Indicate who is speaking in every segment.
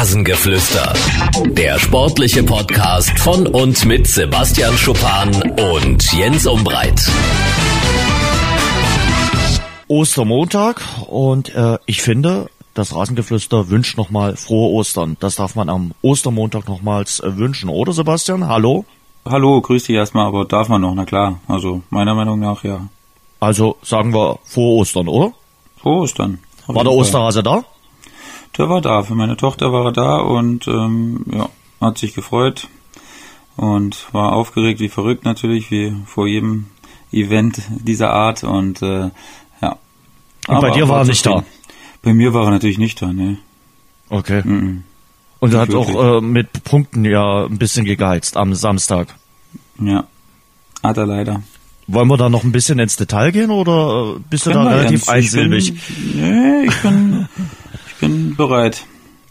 Speaker 1: Rasengeflüster. Der sportliche Podcast von und mit Sebastian Schuppan und Jens Umbreit.
Speaker 2: Ostermontag und äh, ich finde, das Rasengeflüster wünscht nochmal frohe Ostern. Das darf man am Ostermontag nochmals äh, wünschen, oder Sebastian? Hallo?
Speaker 3: Hallo, grüß dich erstmal, aber darf man noch, na klar. Also meiner Meinung nach ja.
Speaker 2: Also sagen wir frohe Ostern, oder?
Speaker 3: Frohe Ostern.
Speaker 2: War der Osterhase da?
Speaker 3: Der war da. Für meine Tochter war er da und ähm, ja, hat sich gefreut und war aufgeregt wie verrückt natürlich, wie vor jedem Event dieser Art und äh, ja.
Speaker 2: Und Aber bei dir war er nicht da?
Speaker 3: Bei mir war er natürlich nicht da, ne.
Speaker 2: Okay. Mhm. Und er hat auch äh, mit Punkten ja ein bisschen gegeizt am Samstag.
Speaker 3: Ja, hat er leider.
Speaker 2: Wollen wir da noch ein bisschen ins Detail gehen oder äh, bist du da relativ einsilbig?
Speaker 3: nee, ich bin, ich bin bereit.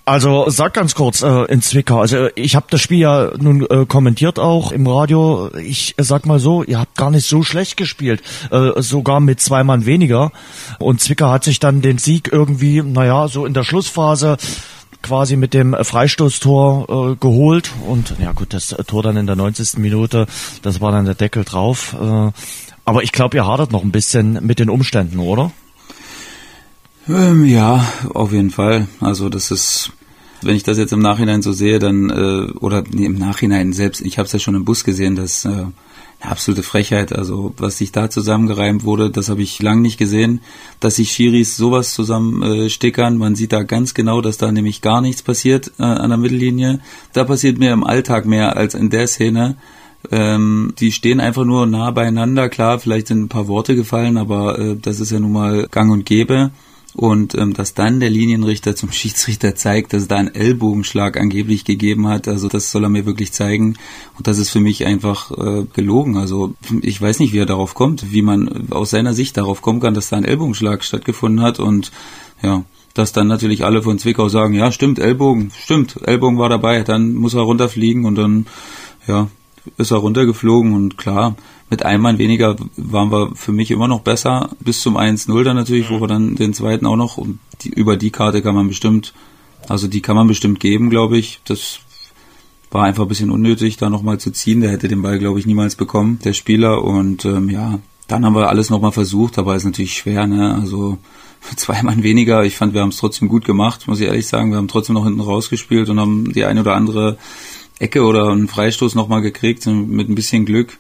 Speaker 2: Also sag ganz kurz äh, in Zwickau. Also ich habe das Spiel ja nun äh, kommentiert auch im Radio. Ich äh, sag mal so, ihr habt gar nicht so schlecht gespielt, äh, sogar mit zwei Mann weniger. Und Zwickau hat sich dann den Sieg irgendwie, naja, so in der Schlussphase quasi mit dem Freistoßtor äh, geholt und ja gut, das Tor dann in der 90. Minute, das war dann der Deckel drauf. Äh, aber ich glaube, ihr hadert noch ein bisschen mit den Umständen, oder?
Speaker 3: Ähm, ja, auf jeden Fall. Also das ist, wenn ich das jetzt im Nachhinein so sehe, dann äh, oder nee, im Nachhinein selbst, ich habe es ja schon im Bus gesehen, dass äh, eine absolute Frechheit. Also was sich da zusammengereimt wurde, das habe ich lang nicht gesehen. Dass sich Schiris sowas zusammenstickern, äh, man sieht da ganz genau, dass da nämlich gar nichts passiert äh, an der Mittellinie. Da passiert mir im Alltag mehr als in der Szene. Ähm, die stehen einfach nur nah beieinander. Klar, vielleicht sind ein paar Worte gefallen, aber äh, das ist ja nun mal gang und gäbe und ähm, dass dann der Linienrichter zum Schiedsrichter zeigt, dass es da einen Ellbogenschlag angeblich gegeben hat, also das soll er mir wirklich zeigen und das ist für mich einfach äh, gelogen. Also ich weiß nicht, wie er darauf kommt, wie man aus seiner Sicht darauf kommen kann, dass da ein Ellbogenschlag stattgefunden hat und ja, dass dann natürlich alle von Zwickau sagen, ja stimmt, Ellbogen, stimmt, Ellbogen war dabei, dann muss er runterfliegen und dann ja, ist er runtergeflogen und klar, mit einem Mann weniger waren wir für mich immer noch besser, bis zum 1-0 dann natürlich, wo wir dann den zweiten auch noch, und die, über die Karte kann man bestimmt, also die kann man bestimmt geben, glaube ich. Das war einfach ein bisschen unnötig, da nochmal zu ziehen. Der hätte den Ball, glaube ich, niemals bekommen, der Spieler. Und ähm, ja, dann haben wir alles nochmal versucht, aber ist natürlich schwer, ne? Also zwei Mann weniger. Ich fand, wir haben es trotzdem gut gemacht, muss ich ehrlich sagen. Wir haben trotzdem noch hinten rausgespielt und haben die eine oder andere Ecke oder einen Freistoß nochmal gekriegt mit ein bisschen Glück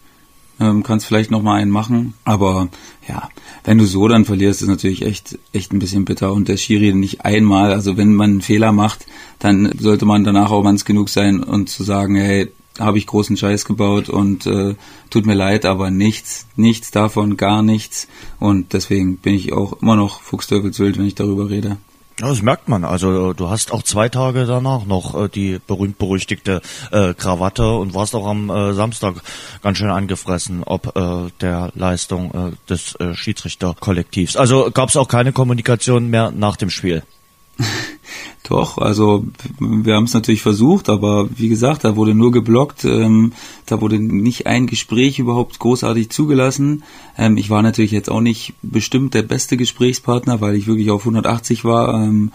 Speaker 3: ähm, kannst vielleicht noch mal einen machen. Aber ja, wenn du so dann verlierst, ist natürlich echt, echt ein bisschen bitter. Und der Schiri nicht einmal, also wenn man einen Fehler macht, dann sollte man danach auch manns genug sein und zu sagen, hey, habe ich großen Scheiß gebaut und äh, tut mir leid, aber nichts, nichts davon, gar nichts. Und deswegen bin ich auch immer noch Fuchsteufelswild, wenn ich darüber rede.
Speaker 2: Ja, das merkt man. Also du hast auch zwei Tage danach noch äh, die berühmt-berüchtigte äh, Krawatte und warst auch am äh, Samstag ganz schön angefressen, ob äh, der Leistung äh, des äh, Schiedsrichterkollektivs. Also gab es auch keine Kommunikation mehr nach dem Spiel.
Speaker 3: Doch, also wir haben es natürlich versucht, aber wie gesagt, da wurde nur geblockt, ähm, da wurde nicht ein Gespräch überhaupt großartig zugelassen. Ähm, ich war natürlich jetzt auch nicht bestimmt der beste Gesprächspartner, weil ich wirklich auf 180 war. Ähm,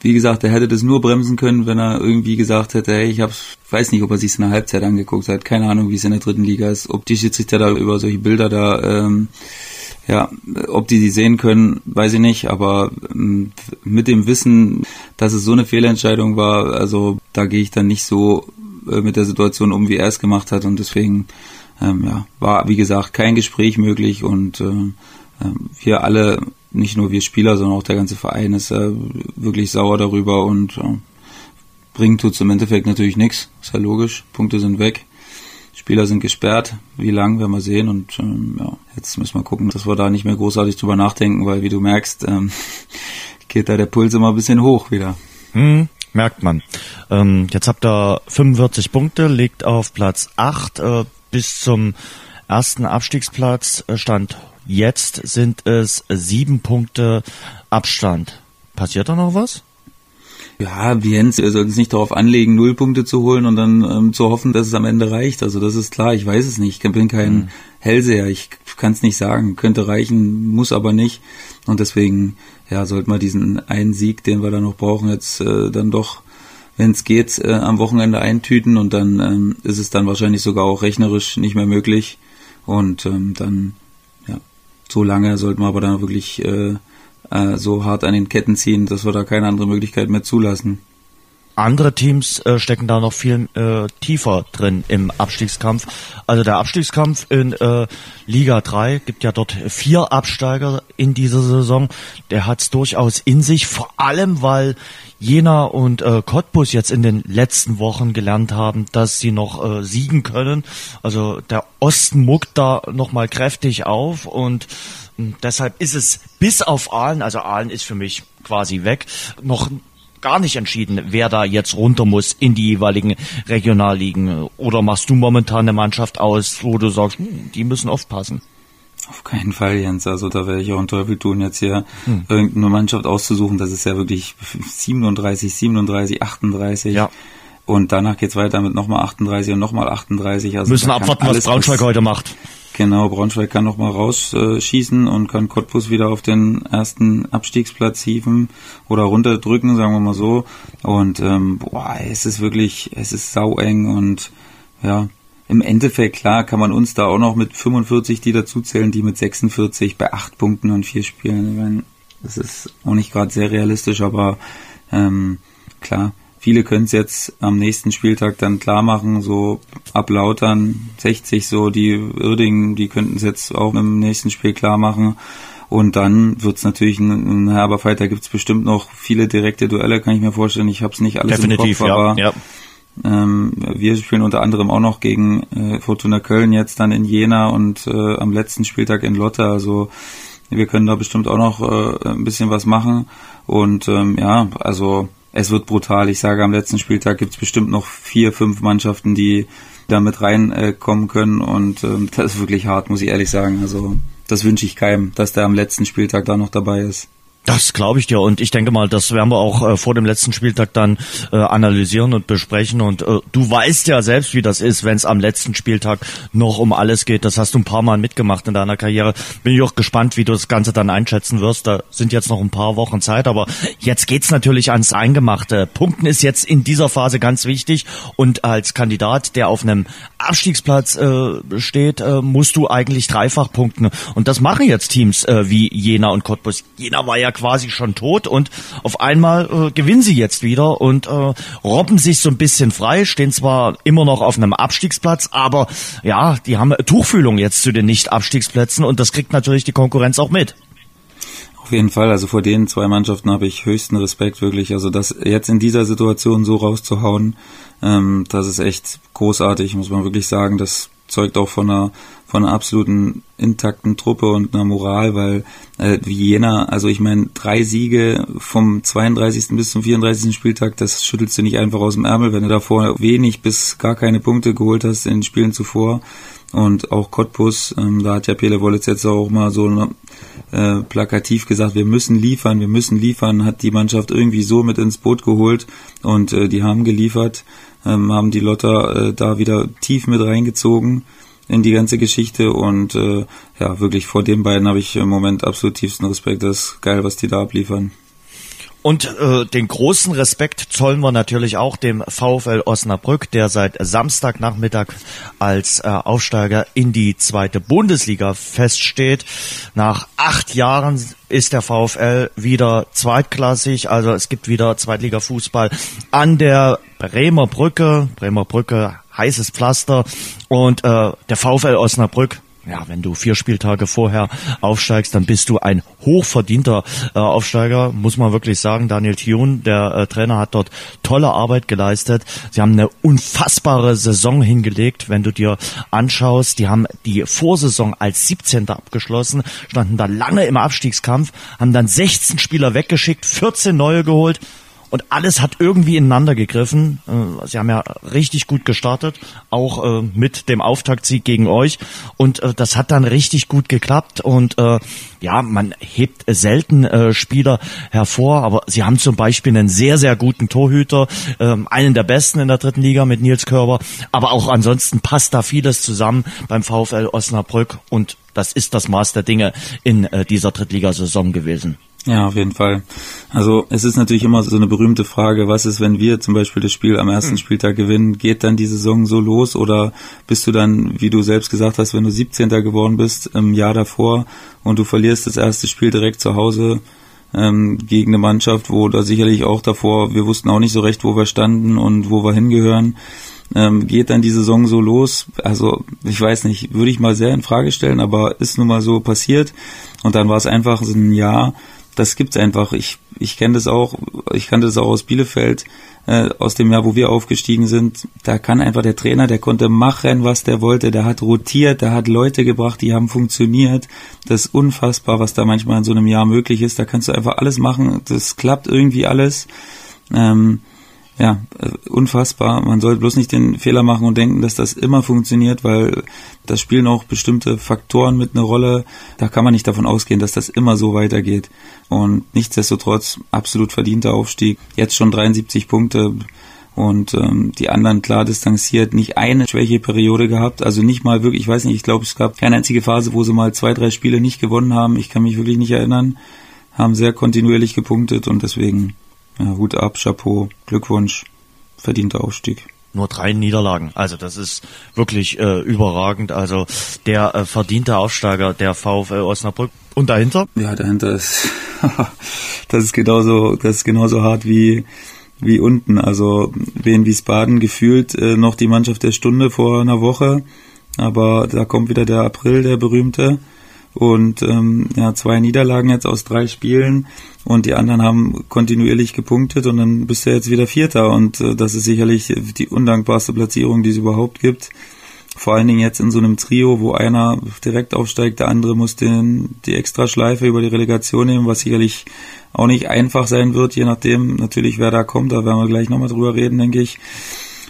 Speaker 3: wie gesagt, er hätte das nur bremsen können, wenn er irgendwie gesagt hätte, hey, ich hab's, weiß nicht, ob er sich in der Halbzeit angeguckt hat, keine Ahnung, wie es in der dritten Liga ist, ob die Schiedsrichter da über solche Bilder da ähm, ja, ob die die sehen können, weiß ich nicht, aber ähm, mit dem Wissen, dass es so eine Fehlentscheidung war, also da gehe ich dann nicht so äh, mit der Situation um, wie er es gemacht hat und deswegen ähm, ja, war, wie gesagt, kein Gespräch möglich und äh, äh, wir alle, nicht nur wir Spieler, sondern auch der ganze Verein ist äh, wirklich sauer darüber und äh, bringen tut's im Endeffekt natürlich nichts, ist ja logisch, Punkte sind weg. Spieler sind gesperrt. Wie lang werden wir sehen. Und ähm, ja, jetzt müssen wir gucken, dass wir da nicht mehr großartig drüber nachdenken, weil wie du merkst, ähm, geht da der Puls immer ein bisschen hoch wieder.
Speaker 2: Hm, merkt man. Ähm, jetzt habt ihr 45 Punkte, liegt auf Platz 8 äh, bis zum ersten Abstiegsplatz. Äh, Stand jetzt sind es sieben Punkte Abstand. Passiert da noch was?
Speaker 3: Ja, Jens, wir sollten es nicht darauf anlegen, null Punkte zu holen und dann ähm, zu hoffen, dass es am Ende reicht. Also das ist klar, ich weiß es nicht. Ich bin kein mhm. Hellseher, ich kann es nicht sagen. Könnte reichen, muss aber nicht. Und deswegen, ja, sollten wir diesen einen Sieg, den wir da noch brauchen, jetzt äh, dann doch wenn es geht, äh, am Wochenende eintüten und dann ähm, ist es dann wahrscheinlich sogar auch rechnerisch nicht mehr möglich. Und ähm, dann, ja, so lange sollten wir aber dann wirklich äh, äh, so hart an den Ketten ziehen, dass wir da keine andere Möglichkeit mehr zulassen.
Speaker 2: Andere Teams äh, stecken da noch viel äh, tiefer drin im Abstiegskampf. Also der Abstiegskampf in äh, Liga 3 gibt ja dort vier Absteiger in dieser Saison. Der hat es durchaus in sich, vor allem weil Jena und äh, Cottbus jetzt in den letzten Wochen gelernt haben, dass sie noch äh, siegen können. Also der Osten muckt da nochmal kräftig auf und äh, deshalb ist es bis auf Aalen, also Aalen ist für mich quasi weg, noch gar nicht entschieden, wer da jetzt runter muss in die jeweiligen Regionalligen? Oder machst du momentan eine Mannschaft aus, wo du sagst, hm, die müssen aufpassen?
Speaker 3: Auf keinen Fall, Jens. Also da werde ich auch einen Teufel tun, jetzt hier hm. irgendeine Mannschaft auszusuchen. Das ist ja wirklich 37, 37, 38. Ja. Und danach geht's weiter mit nochmal 38 und nochmal 38.
Speaker 2: Also Müssen abwarten, was Braunschweig heute macht.
Speaker 3: Genau, Braunschweig kann noch mal rausschießen und kann Cottbus wieder auf den ersten Abstiegsplatz hieven oder runterdrücken, sagen wir mal so. Und ähm, boah, es ist wirklich, es ist saueng und ja, im Endeffekt, klar, kann man uns da auch noch mit 45 die dazuzählen, die mit 46 bei acht Punkten und vier Spielen. Ich meine, das ist auch nicht gerade sehr realistisch, aber ähm, klar, Viele können es jetzt am nächsten Spieltag dann klar machen, so ab Lautern 60, so die Irdingen, die könnten es jetzt auch im nächsten Spiel klar machen. Und dann wird es natürlich ein, ein herber Fight. Da gibt es bestimmt noch viele direkte Duelle, kann ich mir vorstellen. Ich habe es nicht alles
Speaker 2: Definitiv,
Speaker 3: im
Speaker 2: Kopf, aber ja.
Speaker 3: Ähm, wir spielen unter anderem auch noch gegen äh, Fortuna Köln jetzt dann in Jena und äh, am letzten Spieltag in Lotte. Also wir können da bestimmt auch noch äh, ein bisschen was machen. Und ähm, ja, also es wird brutal. Ich sage, am letzten Spieltag gibt es bestimmt noch vier, fünf Mannschaften, die da mit reinkommen äh, können und ähm, das ist wirklich hart, muss ich ehrlich sagen. Also das wünsche ich keinem, dass der am letzten Spieltag da noch dabei ist.
Speaker 2: Das glaube ich dir und ich denke mal, das werden wir auch äh, vor dem letzten Spieltag dann äh, analysieren und besprechen und äh, du weißt ja selbst, wie das ist, wenn es am letzten Spieltag noch um alles geht. Das hast du ein paar Mal mitgemacht in deiner Karriere. Bin ich auch gespannt, wie du das Ganze dann einschätzen wirst. Da sind jetzt noch ein paar Wochen Zeit, aber jetzt geht's natürlich ans Eingemachte. Punkten ist jetzt in dieser Phase ganz wichtig und als Kandidat, der auf einem Abstiegsplatz äh, steht, äh, musst du eigentlich dreifach punkten und das machen jetzt Teams äh, wie Jena und Cottbus. Jena war ja quasi schon tot und auf einmal äh, gewinnen sie jetzt wieder und äh, robben sich so ein bisschen frei, stehen zwar immer noch auf einem Abstiegsplatz, aber ja, die haben Tuchfühlung jetzt zu den Nicht-Abstiegsplätzen und das kriegt natürlich die Konkurrenz auch mit.
Speaker 3: Auf jeden Fall, also vor den zwei Mannschaften habe ich höchsten Respekt wirklich. Also das jetzt in dieser Situation so rauszuhauen, ähm, das ist echt großartig, muss man wirklich sagen. Das zeugt auch von einer von einer absoluten intakten Truppe und einer Moral, weil äh, wie Jena, also ich meine, drei Siege vom 32. bis zum 34. Spieltag, das schüttelst du nicht einfach aus dem Ärmel, wenn du davor wenig bis gar keine Punkte geholt hast in den Spielen zuvor. Und auch Cottbus, ähm, da hat ja Pele Wollitz jetzt auch mal so äh, plakativ gesagt, wir müssen liefern, wir müssen liefern, hat die Mannschaft irgendwie so mit ins Boot geholt und äh, die haben geliefert, ähm, haben die Lotter äh, da wieder tief mit reingezogen in die ganze Geschichte und äh, ja, wirklich vor den beiden habe ich im Moment absolut tiefsten Respekt. Das ist geil, was die da abliefern.
Speaker 2: Und äh, den großen Respekt zollen wir natürlich auch dem VfL Osnabrück, der seit Samstagnachmittag als äh, Aufsteiger in die zweite Bundesliga feststeht. Nach acht Jahren ist der VfL wieder zweitklassig, also es gibt wieder Zweitliga-Fußball an der Bremer Brücke. Bremer Brücke, heißes Pflaster. Und äh, der VfL Osnabrück ja, wenn du vier Spieltage vorher aufsteigst, dann bist du ein hochverdienter äh, Aufsteiger, muss man wirklich sagen. Daniel Thun, der äh, Trainer, hat dort tolle Arbeit geleistet. Sie haben eine unfassbare Saison hingelegt, wenn du dir anschaust. Die haben die Vorsaison als 17. abgeschlossen, standen da lange im Abstiegskampf, haben dann 16 Spieler weggeschickt, 14 neue geholt und alles hat irgendwie ineinander gegriffen. Äh, sie haben ja richtig gut gestartet, auch äh, mit dem Auftaktsieg gegen euch. Und äh, das hat dann richtig gut geklappt. Und ja, man hebt selten Spieler hervor, aber sie haben zum Beispiel einen sehr, sehr guten Torhüter, ähm, einen der besten in der dritten Liga mit Nils Körber. Aber auch ansonsten passt da vieles zusammen beim VfL Osnabrück. Und das ist das Maß der Dinge in dieser Drittligasaison gewesen.
Speaker 3: Ja, auf jeden Fall. Also es ist natürlich immer so eine berühmte Frage, was ist, wenn wir zum Beispiel das Spiel am ersten hm. Spieltag gewinnen, geht dann die Saison so los oder bist du dann, wie du selbst gesagt hast, wenn du 17. geworden bist im Jahr davor und du verlierst das erste Spiel direkt zu Hause ähm, gegen eine Mannschaft, wo da sicherlich auch davor, wir wussten auch nicht so recht, wo wir standen und wo wir hingehören. Ähm, geht dann die Saison so los? Also ich weiß nicht, würde ich mal sehr in Frage stellen, aber ist nun mal so passiert. Und dann war es einfach so ein Jahr, das gibt's einfach. Ich, ich kenne das auch, ich kannte das auch aus Bielefeld, äh, aus dem Jahr, wo wir aufgestiegen sind. Da kann einfach der Trainer, der konnte machen, was der wollte. Der hat rotiert, der hat Leute gebracht, die haben funktioniert. Das ist unfassbar, was da manchmal in so einem Jahr möglich ist. Da kannst du einfach alles machen. Das klappt irgendwie alles. Ähm, ja, äh, unfassbar. Man soll bloß nicht den Fehler machen und denken, dass das immer funktioniert, weil das spielen auch bestimmte Faktoren mit einer Rolle. Da kann man nicht davon ausgehen, dass das immer so weitergeht. Und nichtsdestotrotz absolut verdienter Aufstieg. Jetzt schon 73 Punkte und ähm, die anderen klar distanziert, nicht eine Schwächeperiode gehabt, also nicht mal wirklich, ich weiß nicht, ich glaube, es gab keine einzige Phase, wo sie mal zwei, drei Spiele nicht gewonnen haben. Ich kann mich wirklich nicht erinnern. Haben sehr kontinuierlich gepunktet und deswegen ja, Hut ab, Chapeau, Glückwunsch, verdienter Aufstieg.
Speaker 2: Nur drei Niederlagen. Also das ist wirklich äh, überragend. Also der äh, verdiente Aufsteiger der VfL Osnabrück. Und dahinter?
Speaker 3: Ja, dahinter ist das ist genauso, das ist genauso hart wie wie unten. Also Wien Wiesbaden gefühlt äh, noch die Mannschaft der Stunde vor einer Woche. Aber da kommt wieder der April, der berühmte und ähm, ja, zwei Niederlagen jetzt aus drei Spielen und die anderen haben kontinuierlich gepunktet und dann bist du jetzt wieder Vierter und äh, das ist sicherlich die undankbarste Platzierung, die es überhaupt gibt. Vor allen Dingen jetzt in so einem Trio, wo einer direkt aufsteigt, der andere muss den, die extra Schleife über die Relegation nehmen, was sicherlich auch nicht einfach sein wird, je nachdem natürlich, wer da kommt. Da werden wir gleich nochmal drüber reden, denke ich.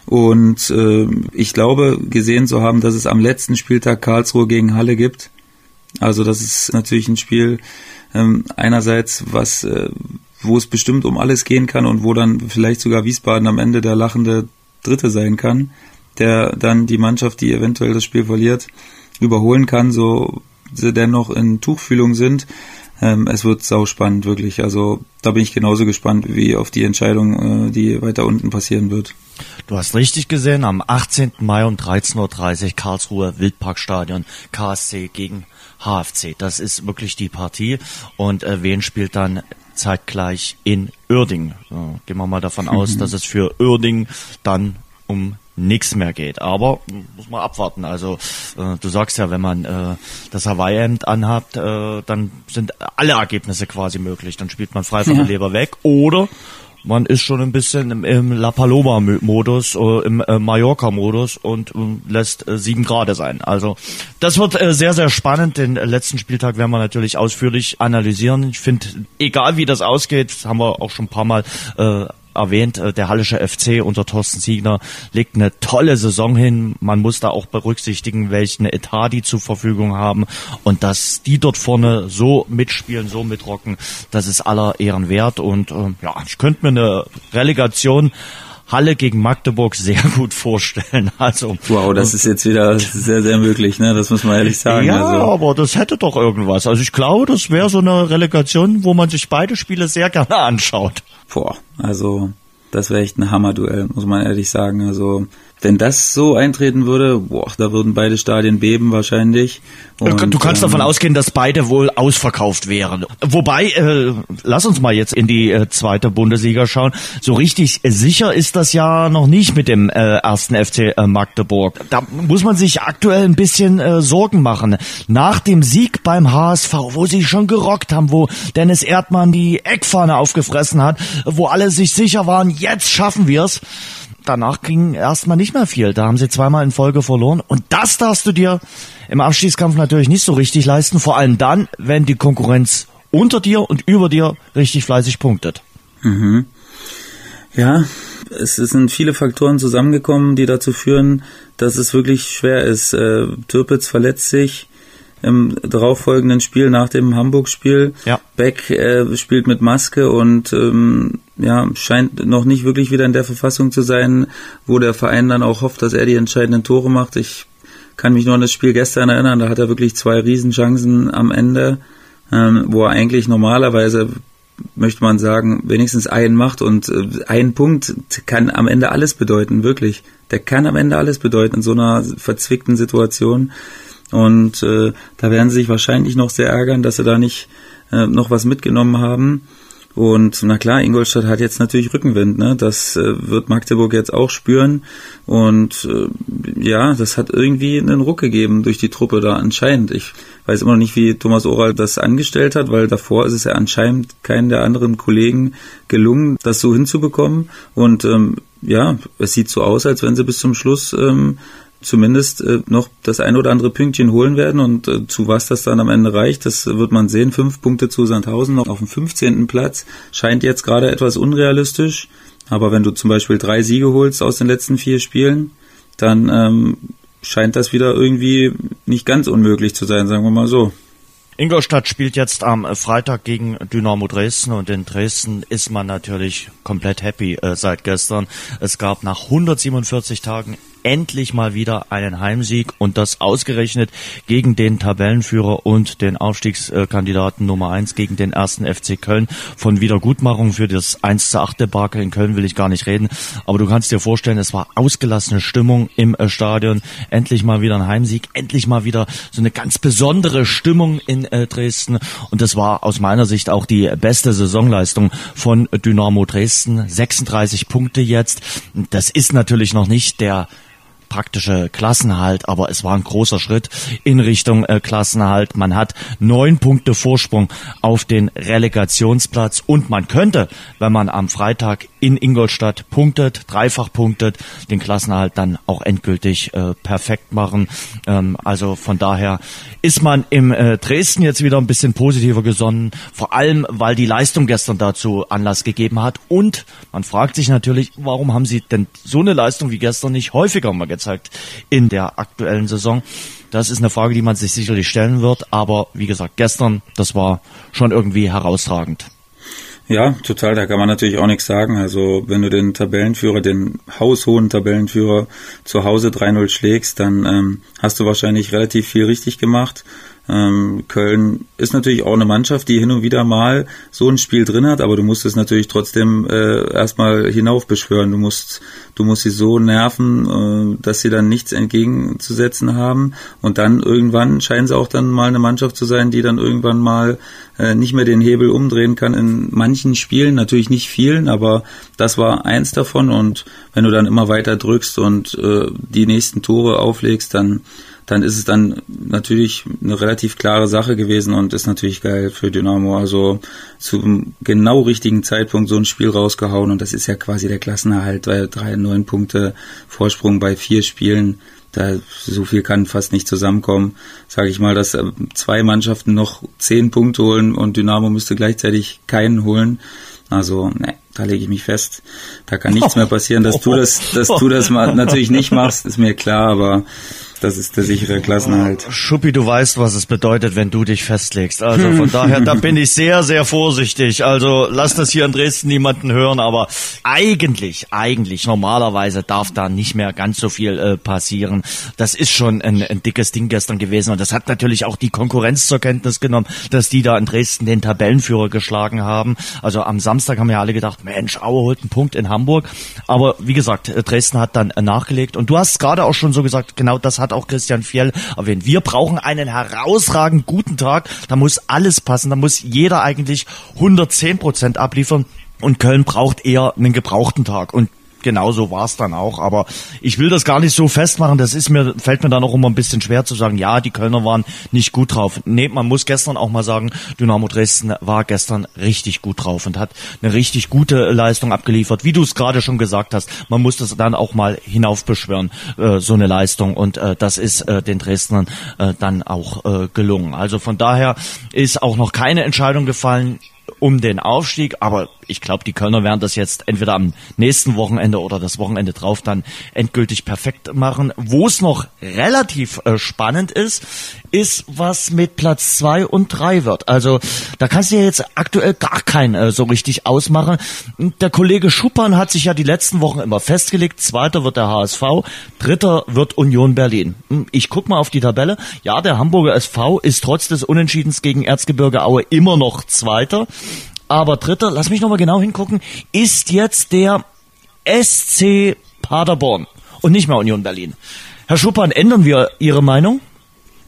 Speaker 3: Und äh, ich glaube, gesehen zu haben, dass es am letzten Spieltag Karlsruhe gegen Halle gibt also das ist natürlich ein Spiel ähm, einerseits, was äh, wo es bestimmt um alles gehen kann und wo dann vielleicht sogar Wiesbaden am Ende der lachende Dritte sein kann, der dann die Mannschaft, die eventuell das Spiel verliert, überholen kann, so sie dennoch in Tuchfühlung sind. Ähm, es wird sau spannend, wirklich. Also da bin ich genauso gespannt wie auf die Entscheidung, äh, die weiter unten passieren wird.
Speaker 2: Du hast richtig gesehen, am 18. Mai um 13.30 Uhr Karlsruhe Wildparkstadion KSC gegen HFC. Das ist wirklich die Partie. Und äh, wen spielt dann zeitgleich in Uerding? So, gehen wir mal davon mhm. aus, dass es für Uerding dann um nichts mehr geht. Aber muss man abwarten. Also äh, du sagst ja, wenn man äh, das Hawaii-Hemd anhat, äh, dann sind alle Ergebnisse quasi möglich. Dann spielt man frei von ja. der Leber weg. Oder man ist schon ein bisschen im, im La Paloma-Modus, äh, im äh, Mallorca-Modus und äh, lässt sieben Grad sein. Also das wird äh, sehr, sehr spannend. Den letzten Spieltag werden wir natürlich ausführlich analysieren. Ich finde, egal wie das ausgeht, haben wir auch schon ein paar Mal äh, erwähnt, äh, der Hallische FC unter Thorsten Siegner legt eine tolle Saison hin. Man muss da auch berücksichtigen, welchen Etat die zur Verfügung haben und dass die dort vorne so mitspielen, so mitrocken, das ist aller Ehren wert und äh, ja, ich könnte mir eine Relegation Halle gegen Magdeburg sehr gut vorstellen. Also
Speaker 3: wow, das ist jetzt wieder sehr sehr möglich, ne? Das muss man ehrlich sagen.
Speaker 2: Ja, also. aber das hätte doch irgendwas. Also ich glaube, das wäre so eine Relegation, wo man sich beide Spiele sehr gerne anschaut.
Speaker 3: Boah, also das wäre echt ein Hammerduell, muss man ehrlich sagen. Also wenn das so eintreten würde, boah, da würden beide Stadien beben wahrscheinlich.
Speaker 2: Und, du kannst ähm, davon ausgehen, dass beide wohl ausverkauft wären. Wobei, äh, lass uns mal jetzt in die äh, zweite Bundesliga schauen. So richtig sicher ist das ja noch nicht mit dem äh, ersten FC äh, Magdeburg. Da muss man sich aktuell ein bisschen äh, Sorgen machen. Nach dem Sieg beim HSV, wo sie schon gerockt haben, wo Dennis Erdmann die Eckfahne aufgefressen hat, wo alle sich sicher waren, jetzt schaffen wir's danach ging erstmal nicht mehr viel. Da haben sie zweimal in Folge verloren. Und das darfst du dir im Abstiegskampf natürlich nicht so richtig leisten. Vor allem dann, wenn die Konkurrenz unter dir und über dir richtig fleißig punktet.
Speaker 3: Mhm. Ja, es sind viele Faktoren zusammengekommen, die dazu führen, dass es wirklich schwer ist. Äh, Türpitz verletzt sich im darauffolgenden Spiel nach dem Hamburg-Spiel. Ja. Beck äh, spielt mit Maske und ähm, ja, scheint noch nicht wirklich wieder in der Verfassung zu sein, wo der Verein dann auch hofft, dass er die entscheidenden Tore macht. Ich kann mich nur an das Spiel gestern erinnern, da hat er wirklich zwei Riesenchancen am Ende, ähm, wo er eigentlich normalerweise möchte man sagen, wenigstens einen macht und äh, ein Punkt kann am Ende alles bedeuten, wirklich. Der kann am Ende alles bedeuten in so einer verzwickten Situation. Und äh, da werden sie sich wahrscheinlich noch sehr ärgern, dass sie da nicht äh, noch was mitgenommen haben. Und na klar, Ingolstadt hat jetzt natürlich Rückenwind, ne? Das äh, wird Magdeburg jetzt auch spüren. Und äh, ja, das hat irgendwie einen Ruck gegeben durch die Truppe da anscheinend. Ich weiß immer noch nicht, wie Thomas Oral das angestellt hat, weil davor ist es ja anscheinend keinen der anderen Kollegen gelungen, das so hinzubekommen. Und ähm, ja, es sieht so aus, als wenn sie bis zum Schluss ähm, zumindest äh, noch das ein oder andere Pünktchen holen werden und äh, zu was das dann am Ende reicht, das wird man sehen. Fünf Punkte zu Sandhausen noch auf dem 15. Platz scheint jetzt gerade etwas unrealistisch, aber wenn du zum Beispiel drei Siege holst aus den letzten vier Spielen, dann ähm, scheint das wieder irgendwie nicht ganz unmöglich zu sein, sagen wir mal so.
Speaker 2: Ingolstadt spielt jetzt am Freitag gegen Dynamo Dresden und in Dresden ist man natürlich komplett happy äh, seit gestern. Es gab nach 147 Tagen endlich mal wieder einen Heimsieg und das ausgerechnet gegen den Tabellenführer und den Aufstiegskandidaten Nummer eins gegen den ersten FC Köln. Von Wiedergutmachung für das 1 zu 8 Debakel in Köln will ich gar nicht reden, aber du kannst dir vorstellen, es war ausgelassene Stimmung im äh, Stadion. Endlich mal wieder ein Heimsieg, endlich mal wieder so eine ganz besondere Stimmung in äh, Dresden und das war aus meiner Sicht auch die beste Saisonleistung von Dynamo Dresden. 36 Punkte jetzt. Das ist natürlich noch nicht der praktische Klassenhalt, aber es war ein großer Schritt in Richtung äh, Klassenhalt. Man hat neun Punkte Vorsprung auf den Relegationsplatz und man könnte, wenn man am Freitag in Ingolstadt punktet, dreifach punktet, den Klassenhalt dann auch endgültig äh, perfekt machen. Ähm, also von daher ist man im äh, Dresden jetzt wieder ein bisschen positiver gesonnen, vor allem weil die Leistung gestern dazu Anlass gegeben hat und man fragt sich natürlich, warum haben sie denn so eine Leistung wie gestern nicht häufiger mal gezeigt? Gezeigt in der aktuellen Saison. Das ist eine Frage, die man sich sicherlich stellen wird. Aber wie gesagt, gestern, das war schon irgendwie herausragend.
Speaker 3: Ja, total, da kann man natürlich auch nichts sagen. Also wenn du den Tabellenführer, den haushohen Tabellenführer zu Hause 3-0 schlägst, dann ähm, hast du wahrscheinlich relativ viel richtig gemacht. Ähm, Köln ist natürlich auch eine Mannschaft, die hin und wieder mal so ein Spiel drin hat, aber du musst es natürlich trotzdem äh, erstmal hinaufbeschwören. Du musst, du musst sie so nerven, äh, dass sie dann nichts entgegenzusetzen haben. Und dann irgendwann scheinen sie auch dann mal eine Mannschaft zu sein, die dann irgendwann mal äh, nicht mehr den Hebel umdrehen kann in manchen Spielen, natürlich nicht vielen, aber das war eins davon. Und wenn du dann immer weiter drückst und äh, die nächsten Tore auflegst, dann dann ist es dann natürlich eine relativ klare Sache gewesen und ist natürlich geil für Dynamo. Also zum genau richtigen Zeitpunkt so ein Spiel rausgehauen und das ist ja quasi der Klassenerhalt, weil drei, neun Punkte Vorsprung bei vier Spielen. Da so viel kann fast nicht zusammenkommen. Sage ich mal, dass äh, zwei Mannschaften noch zehn Punkte holen und Dynamo müsste gleichzeitig keinen holen. Also, ne, da lege ich mich fest. Da kann nichts mehr passieren, dass du das, dass du das mal natürlich nicht machst, ist mir klar, aber das ist der sichere Klassenhalt.
Speaker 2: Schuppi, du weißt, was es bedeutet, wenn du dich festlegst. Also von daher, da bin ich sehr, sehr vorsichtig. Also lass das hier in Dresden niemanden hören, aber eigentlich, eigentlich, normalerweise darf da nicht mehr ganz so viel äh, passieren. Das ist schon ein, ein dickes Ding gestern gewesen und das hat natürlich auch die Konkurrenz zur Kenntnis genommen, dass die da in Dresden den Tabellenführer geschlagen haben. Also am Samstag haben ja alle gedacht, Mensch, Aue holt einen Punkt in Hamburg. Aber wie gesagt, Dresden hat dann nachgelegt und du hast gerade auch schon so gesagt, genau das hat auch Christian Fjell erwähnt. Wir brauchen einen herausragend guten Tag. Da muss alles passen. Da muss jeder eigentlich 110 Prozent abliefern. Und Köln braucht eher einen gebrauchten Tag. Und genau so war es dann auch. Aber ich will das gar nicht so festmachen. Das ist mir, fällt mir dann auch immer ein bisschen schwer zu sagen, ja, die Kölner waren nicht gut drauf. Nee, man muss gestern auch mal sagen, Dynamo Dresden war gestern richtig gut drauf und hat eine richtig gute Leistung abgeliefert. Wie du es gerade schon gesagt hast, man muss das dann auch mal hinaufbeschwören, äh, so eine Leistung. Und äh, das ist äh, den Dresdnern äh, dann auch äh, gelungen. Also von daher ist auch noch keine Entscheidung gefallen um den Aufstieg, aber ich glaube, die Kölner werden das jetzt entweder am nächsten Wochenende oder das Wochenende drauf dann endgültig perfekt machen. Wo es noch relativ äh, spannend ist, ist, was mit Platz zwei und drei wird. Also da kannst du ja jetzt aktuell gar keinen äh, so richtig ausmachen. Der Kollege Schuppan hat sich ja die letzten Wochen immer festgelegt. Zweiter wird der HSV, dritter wird Union Berlin. Hm, ich guck mal auf die Tabelle. Ja, der Hamburger SV ist trotz des Unentschiedens gegen Erzgebirge Aue immer noch Zweiter. aber Dritter, lass mich nochmal genau hingucken, ist jetzt der SC Paderborn und nicht mehr Union Berlin. Herr Schuppan, ändern wir Ihre Meinung?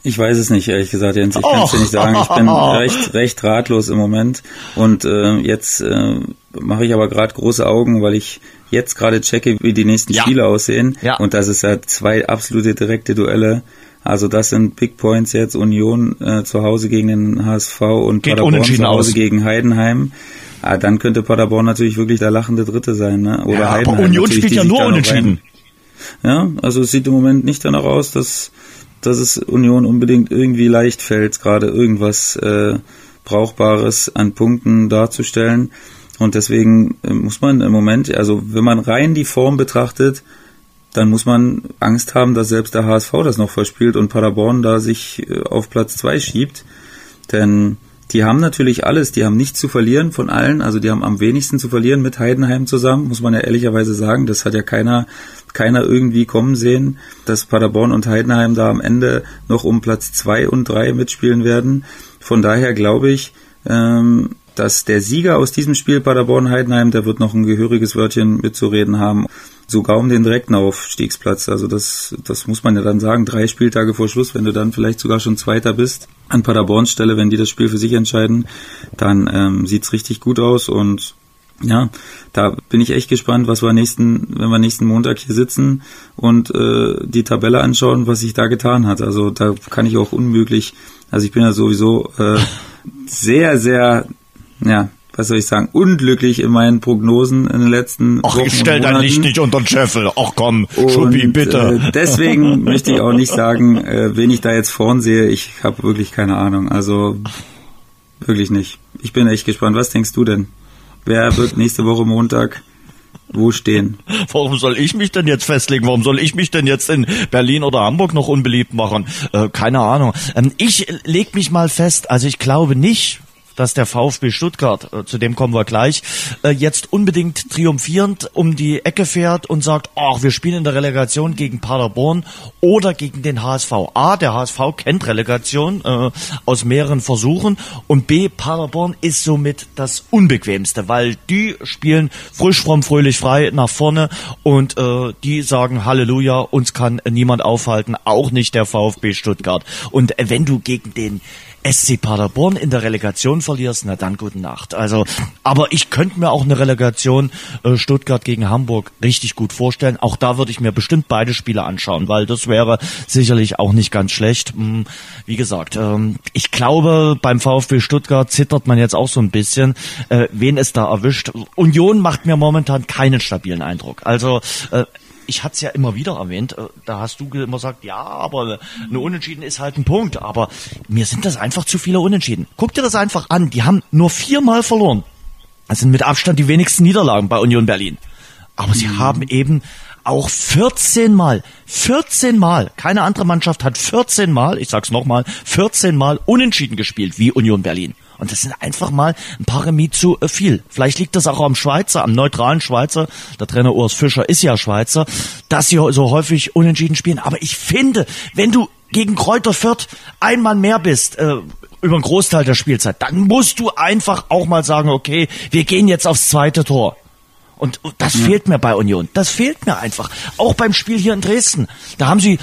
Speaker 3: Ich weiß es nicht, ehrlich gesagt, Jens. Ich kann es dir nicht sagen. Ich bin recht, recht ratlos im Moment. Und äh, jetzt äh, mache ich aber gerade große Augen, weil ich jetzt gerade checke, wie die nächsten ja. Spiele aussehen. Ja. Und das ist ja zwei absolute direkte Duelle. Also das sind Big Points jetzt. Union äh, zu Hause gegen den HSV und
Speaker 2: Geht Paderborn
Speaker 3: zu Hause
Speaker 2: aus.
Speaker 3: gegen Heidenheim. Ah, dann könnte Paderborn natürlich wirklich der lachende Dritte sein. Ne?
Speaker 2: Oder ja, Heidenheim. Aber Union spielt ja nur unentschieden.
Speaker 3: Ja, also es sieht im Moment nicht danach aus, dass, dass es Union unbedingt irgendwie leicht fällt, gerade irgendwas äh, Brauchbares an Punkten darzustellen. Und deswegen äh, muss man im Moment, also wenn man rein die Form betrachtet, dann muss man Angst haben, dass selbst der HSV das noch verspielt und Paderborn da sich äh, auf Platz zwei schiebt. Denn die haben natürlich alles, die haben nichts zu verlieren von allen, also die haben am wenigsten zu verlieren mit Heidenheim zusammen, muss man ja ehrlicherweise sagen. Das hat ja keiner, keiner irgendwie kommen sehen, dass Paderborn und Heidenheim da am Ende noch um Platz zwei und drei mitspielen werden. Von daher glaube ich, ähm, dass der Sieger aus diesem Spiel Paderborn-Heidenheim, der wird noch ein gehöriges Wörtchen mitzureden haben, sogar um den direkten Aufstiegsplatz. Also das, das muss man ja dann sagen, drei Spieltage vor Schluss, wenn du dann vielleicht sogar schon Zweiter bist an Paderborns Stelle, wenn die das Spiel für sich entscheiden, dann ähm, sieht's richtig gut aus und ja, da bin ich echt gespannt, was wir nächsten, wenn wir nächsten Montag hier sitzen und äh, die Tabelle anschauen, was sich da getan hat. Also da kann ich auch unmöglich, also ich bin ja sowieso äh, sehr, sehr ja, was soll ich sagen, unglücklich in meinen Prognosen in den letzten
Speaker 2: Ach,
Speaker 3: Wochen
Speaker 2: ich stell dein Licht nicht unter den Scheffel. Ach komm, Schuppi, bitte.
Speaker 3: Äh, deswegen möchte ich auch nicht sagen, äh, wen ich da jetzt vorn sehe. Ich habe wirklich keine Ahnung. Also wirklich nicht. Ich bin echt gespannt. Was denkst du denn? Wer wird nächste Woche Montag wo stehen?
Speaker 2: Warum soll ich mich denn jetzt festlegen? Warum soll ich mich denn jetzt in Berlin oder Hamburg noch unbeliebt machen? Äh, keine Ahnung. Ähm, ich leg mich mal fest. Also ich glaube nicht, dass der VfB Stuttgart, äh, zu dem kommen wir gleich, äh, jetzt unbedingt triumphierend um die Ecke fährt und sagt, ach, wir spielen in der Relegation gegen Paderborn oder gegen den HSV. A, der HSV kennt Relegation äh, aus mehreren Versuchen und B, Paderborn ist somit das Unbequemste, weil die spielen frisch, fromm, fröhlich, frei nach vorne und äh, die sagen Halleluja, uns kann niemand aufhalten, auch nicht der VfB Stuttgart. Und wenn du gegen den SC Paderborn in der Relegation verlierst, na dann gute Nacht. Also, aber ich könnte mir auch eine Relegation äh, Stuttgart gegen Hamburg richtig gut vorstellen. Auch da würde ich mir bestimmt beide Spiele anschauen, weil das wäre sicherlich auch nicht ganz schlecht. Hm, wie gesagt, ähm, ich glaube, beim VfB Stuttgart zittert man jetzt auch so ein bisschen, äh, wen es da erwischt. Union macht mir momentan keinen stabilen Eindruck. Also äh, ich hatte es ja immer wieder erwähnt, äh, da hast du immer gesagt, ja, aber eine Unentschieden ist halt ein Punkt. Aber mir sind das einfach zu viele Unentschieden. Guck dir das einfach an. Die haben nur viermal verloren. Das sind mit Abstand die wenigsten Niederlagen bei Union Berlin. Aber sie mhm. haben eben auch 14 Mal, 14 Mal, keine andere Mannschaft hat 14 Mal, ich sag's nochmal, 14 Mal unentschieden gespielt wie Union Berlin. Und das sind einfach mal ein paar Remis zu äh, viel. Vielleicht liegt das auch am Schweizer, am neutralen Schweizer. Der Trainer Urs Fischer ist ja Schweizer, dass sie so häufig unentschieden spielen. Aber ich finde, wenn du gegen Kräuter Fürth einmal mehr bist, äh, über einen Großteil der Spielzeit, dann musst du einfach auch mal sagen, okay, wir gehen jetzt aufs zweite Tor. Und das ja. fehlt mir bei Union. Das fehlt mir einfach. Auch beim Spiel hier in Dresden. Da haben sie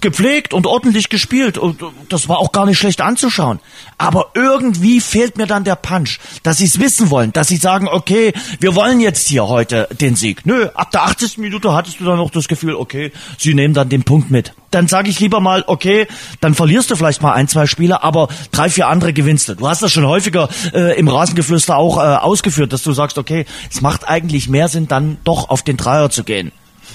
Speaker 2: gepflegt und ordentlich gespielt und das war auch gar nicht schlecht anzuschauen. Aber irgendwie fehlt mir dann der Punch, dass sie es wissen wollen, dass sie sagen, okay, wir wollen jetzt hier heute den Sieg. Nö, ab der 80. Minute hattest du dann noch das Gefühl, okay, sie nehmen dann den Punkt mit. Dann sage ich lieber mal, okay, dann verlierst du vielleicht mal ein, zwei Spiele, aber drei, vier andere gewinnst du. Du hast das schon häufiger äh, im Rasengeflüster auch äh, ausgeführt, dass du sagst, okay, es macht eigentlich mehr Sinn, dann doch auf den Dreier zu gehen.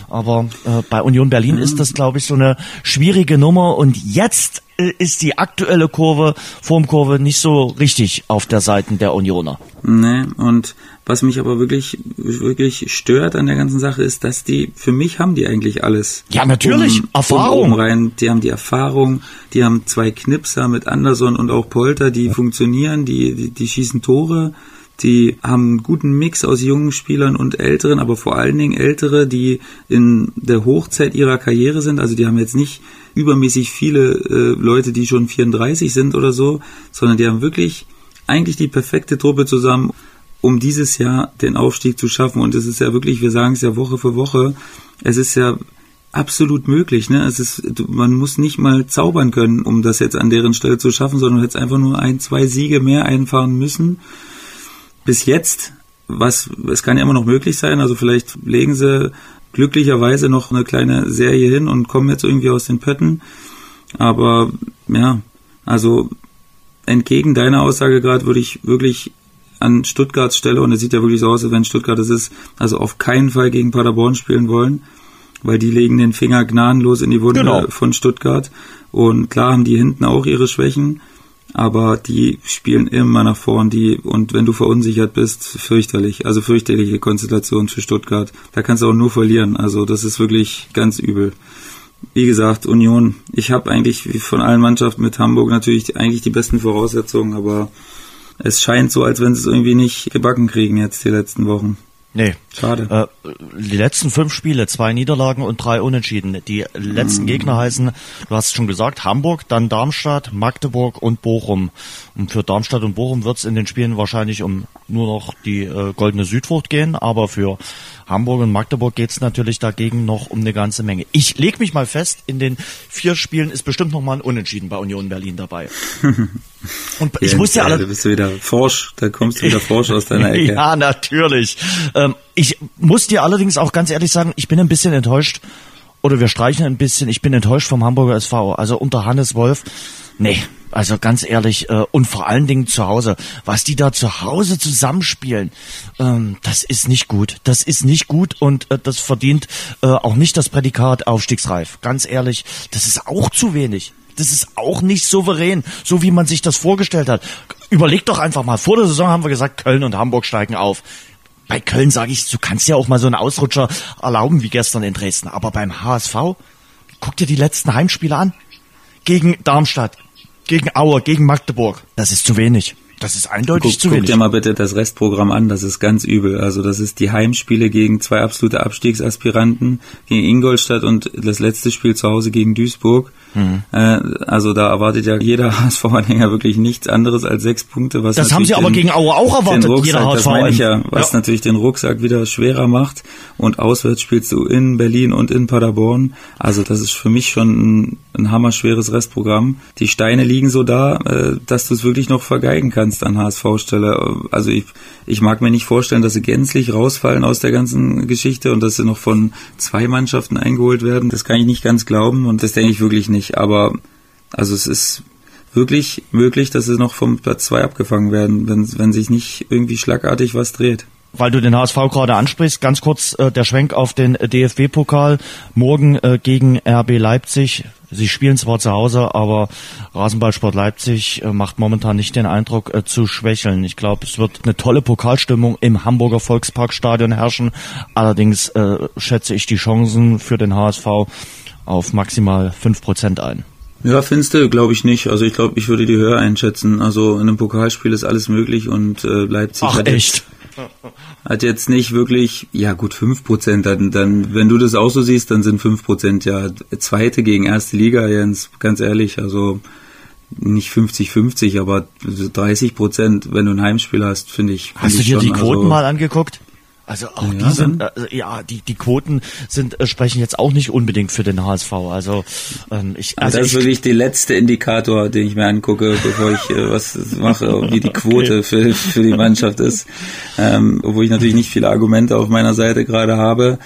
Speaker 2: Aber äh, bei Union Berlin mhm. ist das, glaube ich, so eine schwierige Nummer. Und jetzt äh, ist die aktuelle Kurve, Formkurve, nicht so richtig auf der Seite der Unioner.
Speaker 3: Nee, und was mich aber wirklich, wirklich stört an der ganzen Sache ist, dass die, für mich haben die eigentlich alles.
Speaker 2: Ja, natürlich, um, Erfahrung.
Speaker 3: Um rein. Die haben die Erfahrung, die haben zwei Knipser mit Anderson und auch Polter, die funktionieren, die, die, die schießen Tore die haben einen guten Mix aus jungen Spielern und älteren, aber vor allen Dingen ältere, die in der Hochzeit ihrer Karriere sind. Also die haben jetzt nicht übermäßig viele äh, Leute, die schon 34 sind oder so, sondern die haben wirklich eigentlich die perfekte Truppe zusammen, um dieses Jahr den Aufstieg zu schaffen. Und es ist ja wirklich, wir sagen es ja Woche für Woche, es ist ja absolut möglich. Ne? Es ist, man muss nicht mal zaubern können, um das jetzt an deren Stelle zu schaffen, sondern jetzt einfach nur ein, zwei Siege mehr einfahren müssen. Bis jetzt, was, es kann ja immer noch möglich sein, also vielleicht legen sie glücklicherweise noch eine kleine Serie hin und kommen jetzt irgendwie aus den Pötten. Aber ja, also entgegen deiner Aussage gerade würde ich wirklich an Stuttgarts Stelle, und es sieht ja wirklich so aus, als wenn Stuttgart es ist, also auf keinen Fall gegen Paderborn spielen wollen, weil die legen den Finger gnadenlos in die Wunde genau. von Stuttgart. Und klar haben die hinten auch ihre Schwächen, aber die spielen immer nach vorn, die, und wenn du verunsichert bist, fürchterlich, also fürchterliche Konstellation für Stuttgart. Da kannst du auch nur verlieren, also das ist wirklich ganz übel. Wie gesagt, Union, ich habe eigentlich von allen Mannschaften mit Hamburg natürlich eigentlich die besten Voraussetzungen, aber es scheint so, als wenn sie es irgendwie nicht gebacken kriegen jetzt die letzten Wochen.
Speaker 2: Nee. Schade. Äh, die letzten fünf Spiele, zwei Niederlagen und drei Unentschieden. Die letzten mm. Gegner heißen, du hast es schon gesagt, Hamburg, dann Darmstadt, Magdeburg und Bochum. Und für Darmstadt und Bochum wird es in den Spielen wahrscheinlich um nur noch die äh, goldene Südfrucht gehen, aber für Hamburg und Magdeburg geht es natürlich dagegen noch um eine ganze Menge. Ich leg mich mal fest, in den vier Spielen ist bestimmt noch mal ein Unentschieden bei Union Berlin dabei.
Speaker 3: Und ich muss ja alle. Da bist du wieder forsch, da kommst du wieder forsch aus deiner Ecke.
Speaker 2: ja, natürlich. Ähm, ich muss dir allerdings auch ganz ehrlich sagen, ich bin ein bisschen enttäuscht, oder wir streichen ein bisschen, ich bin enttäuscht vom Hamburger SV. Also unter Hannes Wolf, nee, also ganz ehrlich, äh, und vor allen Dingen zu Hause, was die da zu Hause zusammenspielen, ähm, das ist nicht gut. Das ist nicht gut und äh, das verdient äh, auch nicht das Prädikat aufstiegsreif. Ganz ehrlich, das ist auch zu wenig. Das ist auch nicht souverän, so wie man sich das vorgestellt hat. Überleg doch einfach mal, vor der Saison haben wir gesagt, Köln und Hamburg steigen auf. Bei Köln sage ich, du kannst ja auch mal so einen Ausrutscher erlauben wie gestern in Dresden. Aber beim HSV, guck dir die letzten Heimspiele an. Gegen Darmstadt, gegen Auer, gegen Magdeburg. Das ist zu wenig. Das ist eindeutig
Speaker 3: guck,
Speaker 2: zu wenig.
Speaker 3: Guck dir mal bitte das Restprogramm an, das ist ganz übel. Also das ist die Heimspiele gegen zwei absolute Abstiegsaspiranten, gegen Ingolstadt und das letzte Spiel zu Hause gegen Duisburg. Mhm. Äh, also da erwartet ja jeder HSV-Anhänger wirklich nichts anderes als sechs Punkte. Was
Speaker 2: das haben sie aber gegen Aue auch erwartet,
Speaker 3: Rucksack, jeder HSV. Das ja, was ja. natürlich den Rucksack wieder schwerer macht. Und auswärts spielst du in Berlin und in Paderborn. Also das ist für mich schon ein, ein hammerschweres Restprogramm. Die Steine liegen so da, äh, dass du es wirklich noch vergeigen kannst an HSV-Stelle. Also ich, ich mag mir nicht vorstellen, dass sie gänzlich rausfallen aus der ganzen Geschichte und dass sie noch von zwei Mannschaften eingeholt werden. Das kann ich nicht ganz glauben und das denke ich wirklich nicht aber also es ist wirklich möglich, dass sie noch vom Platz 2 abgefangen werden, wenn, wenn sich nicht irgendwie schlagartig was dreht.
Speaker 2: Weil du den HSV gerade ansprichst, ganz kurz äh, der Schwenk auf den DFB-Pokal. Morgen äh, gegen RB Leipzig. Sie spielen zwar zu Hause, aber Rasenballsport Leipzig äh, macht momentan nicht den Eindruck äh, zu schwächeln. Ich glaube, es wird eine tolle Pokalstimmung im Hamburger Volksparkstadion herrschen. Allerdings äh, schätze ich die Chancen für den HSV auf maximal 5% ein.
Speaker 3: Ja, findest du, glaube ich nicht. Also ich glaube, ich würde die höher einschätzen. Also in einem Pokalspiel ist alles möglich und äh, Leipzig
Speaker 2: Ach,
Speaker 3: hat,
Speaker 2: echt?
Speaker 3: Hat jetzt nicht wirklich, ja gut, 5%, dann, dann, wenn du das auch so siehst, dann sind 5% ja zweite gegen erste Liga, Jens, ganz ehrlich, also nicht 50-50, aber 30 Prozent, wenn du ein Heimspiel hast, finde ich.
Speaker 2: Hast ich du dir die Quoten also, mal angeguckt? Also auch ja, die sind, äh, ja, die, die Quoten sind, äh, sprechen jetzt auch nicht unbedingt für den HSV. Also, ähm, ich,
Speaker 3: also
Speaker 2: das
Speaker 3: ist wirklich der letzte Indikator, den ich mir angucke, bevor ich äh, was mache, wie die Quote okay. für, für die Mannschaft ist. Ähm, obwohl ich natürlich nicht viele Argumente auf meiner Seite gerade habe.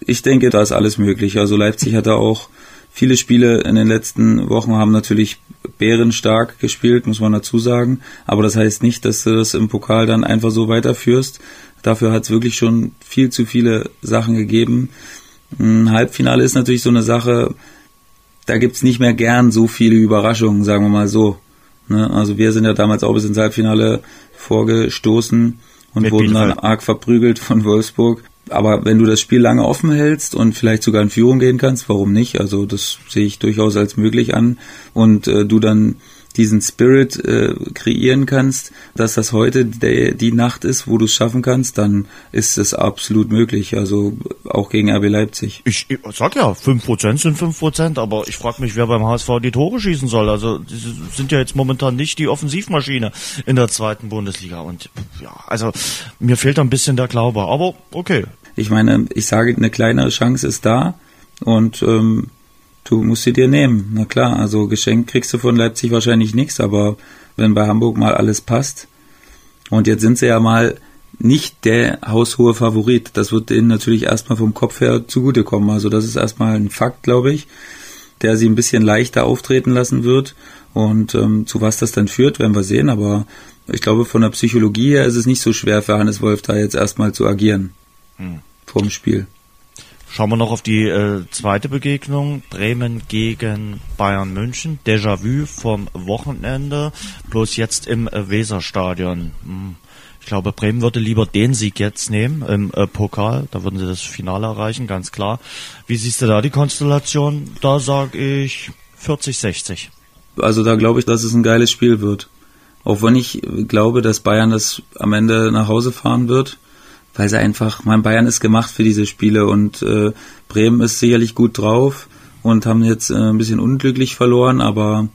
Speaker 3: Ich denke, da ist alles möglich. Also Leipzig hat da auch viele Spiele in den letzten Wochen haben natürlich bärenstark gespielt, muss man dazu sagen. Aber das heißt nicht, dass du das im Pokal dann einfach so weiterführst. Dafür hat es wirklich schon viel zu viele Sachen gegeben. Ein Halbfinale ist natürlich so eine Sache, da gibt's nicht mehr gern so viele Überraschungen, sagen wir mal so. Ne? Also wir sind ja damals auch bis ins Halbfinale vorgestoßen und Mit wurden dann arg verprügelt von Wolfsburg. Aber wenn du das Spiel lange offen hältst und vielleicht sogar in Führung gehen kannst, warum nicht? Also das sehe ich durchaus als möglich an. Und äh, du dann diesen Spirit äh, kreieren kannst, dass das heute der, die Nacht ist, wo du es schaffen kannst, dann ist es absolut möglich. Also auch gegen RB Leipzig.
Speaker 2: Ich, ich sag ja, fünf Prozent sind fünf Prozent, aber ich frage mich, wer beim HSV die Tore schießen soll. Also die sind ja jetzt momentan nicht die Offensivmaschine in der zweiten Bundesliga. Und ja, also mir fehlt ein bisschen der Glaube. Aber okay.
Speaker 3: Ich meine, ich sage, eine kleinere Chance ist da und ähm, du musst sie dir nehmen. Na klar, also geschenkt kriegst du von Leipzig wahrscheinlich nichts, aber wenn bei Hamburg mal alles passt, und jetzt sind sie ja mal nicht der haushohe Favorit. Das wird denen natürlich erstmal vom Kopf her zugutekommen. Also das ist erstmal ein Fakt, glaube ich, der sie ein bisschen leichter auftreten lassen wird. Und ähm, zu was das dann führt, werden wir sehen. Aber ich glaube, von der Psychologie her ist es nicht so schwer für Hannes Wolf da jetzt erstmal zu agieren. Hm. Vorm Spiel.
Speaker 2: Schauen wir noch auf die äh, zweite Begegnung. Bremen gegen Bayern München. Déjà-vu vom Wochenende. Bloß jetzt im äh, Weserstadion. Hm. Ich glaube, Bremen würde lieber den Sieg jetzt nehmen im äh, Pokal. Da würden sie das Finale erreichen, ganz klar. Wie siehst du da die Konstellation? Da sage ich 40-60.
Speaker 3: Also da glaube ich, dass es ein geiles Spiel wird. Auch wenn ich glaube, dass Bayern das am Ende nach Hause fahren wird weil sie einfach, mein Bayern ist gemacht für diese Spiele und äh, Bremen ist sicherlich gut drauf und haben jetzt äh, ein bisschen unglücklich verloren, aber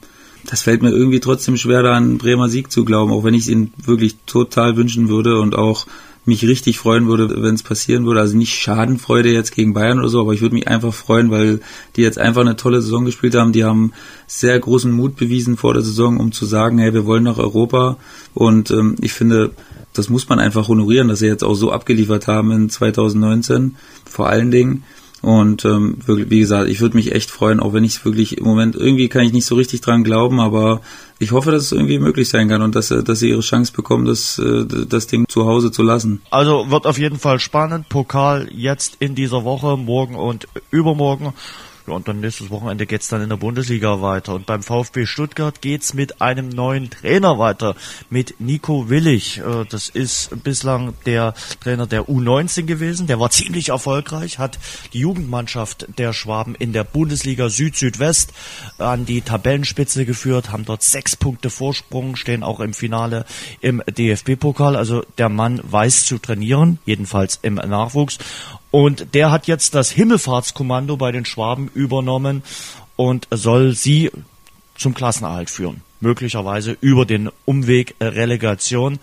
Speaker 3: das fällt mir irgendwie trotzdem schwer, da einen Bremer Sieg zu glauben, auch wenn ich es ihnen wirklich total wünschen würde und auch mich richtig freuen würde, wenn es passieren würde. Also nicht Schadenfreude jetzt gegen Bayern oder so, aber ich würde mich einfach freuen, weil die jetzt einfach eine tolle Saison gespielt haben. Die haben sehr großen Mut bewiesen vor der Saison, um zu sagen, hey, wir wollen nach Europa. Und ähm, ich finde, das muss man einfach honorieren, dass sie jetzt auch so abgeliefert haben in 2019, vor allen Dingen. Und ähm, wie gesagt, ich würde mich echt freuen, auch wenn ich es wirklich im Moment irgendwie kann ich nicht so richtig dran glauben, aber ich hoffe, dass es irgendwie möglich sein kann und dass, dass sie ihre Chance bekommen, das, äh, das Ding zu Hause zu lassen.
Speaker 2: Also wird auf jeden Fall spannend. Pokal jetzt in dieser Woche, morgen und übermorgen. Ja, und dann nächstes Wochenende geht's dann in der Bundesliga weiter. Und beim VfB Stuttgart geht's mit einem neuen Trainer weiter, mit Nico Willig. Äh, das ist bislang der Trainer der U19 gewesen. Der war ziemlich erfolgreich, hat die Jugendmannschaft der Schwaben in der Bundesliga Süd-Südwest an die Tabellenspitze geführt, haben dort sechs Punkte Vorsprung, stehen auch im Finale im DFB-Pokal. Also der Mann weiß zu trainieren, jedenfalls im Nachwuchs. Und der hat jetzt das Himmelfahrtskommando bei den Schwaben übernommen und soll sie zum Klassenerhalt führen. Möglicherweise über den Umweg Relegation.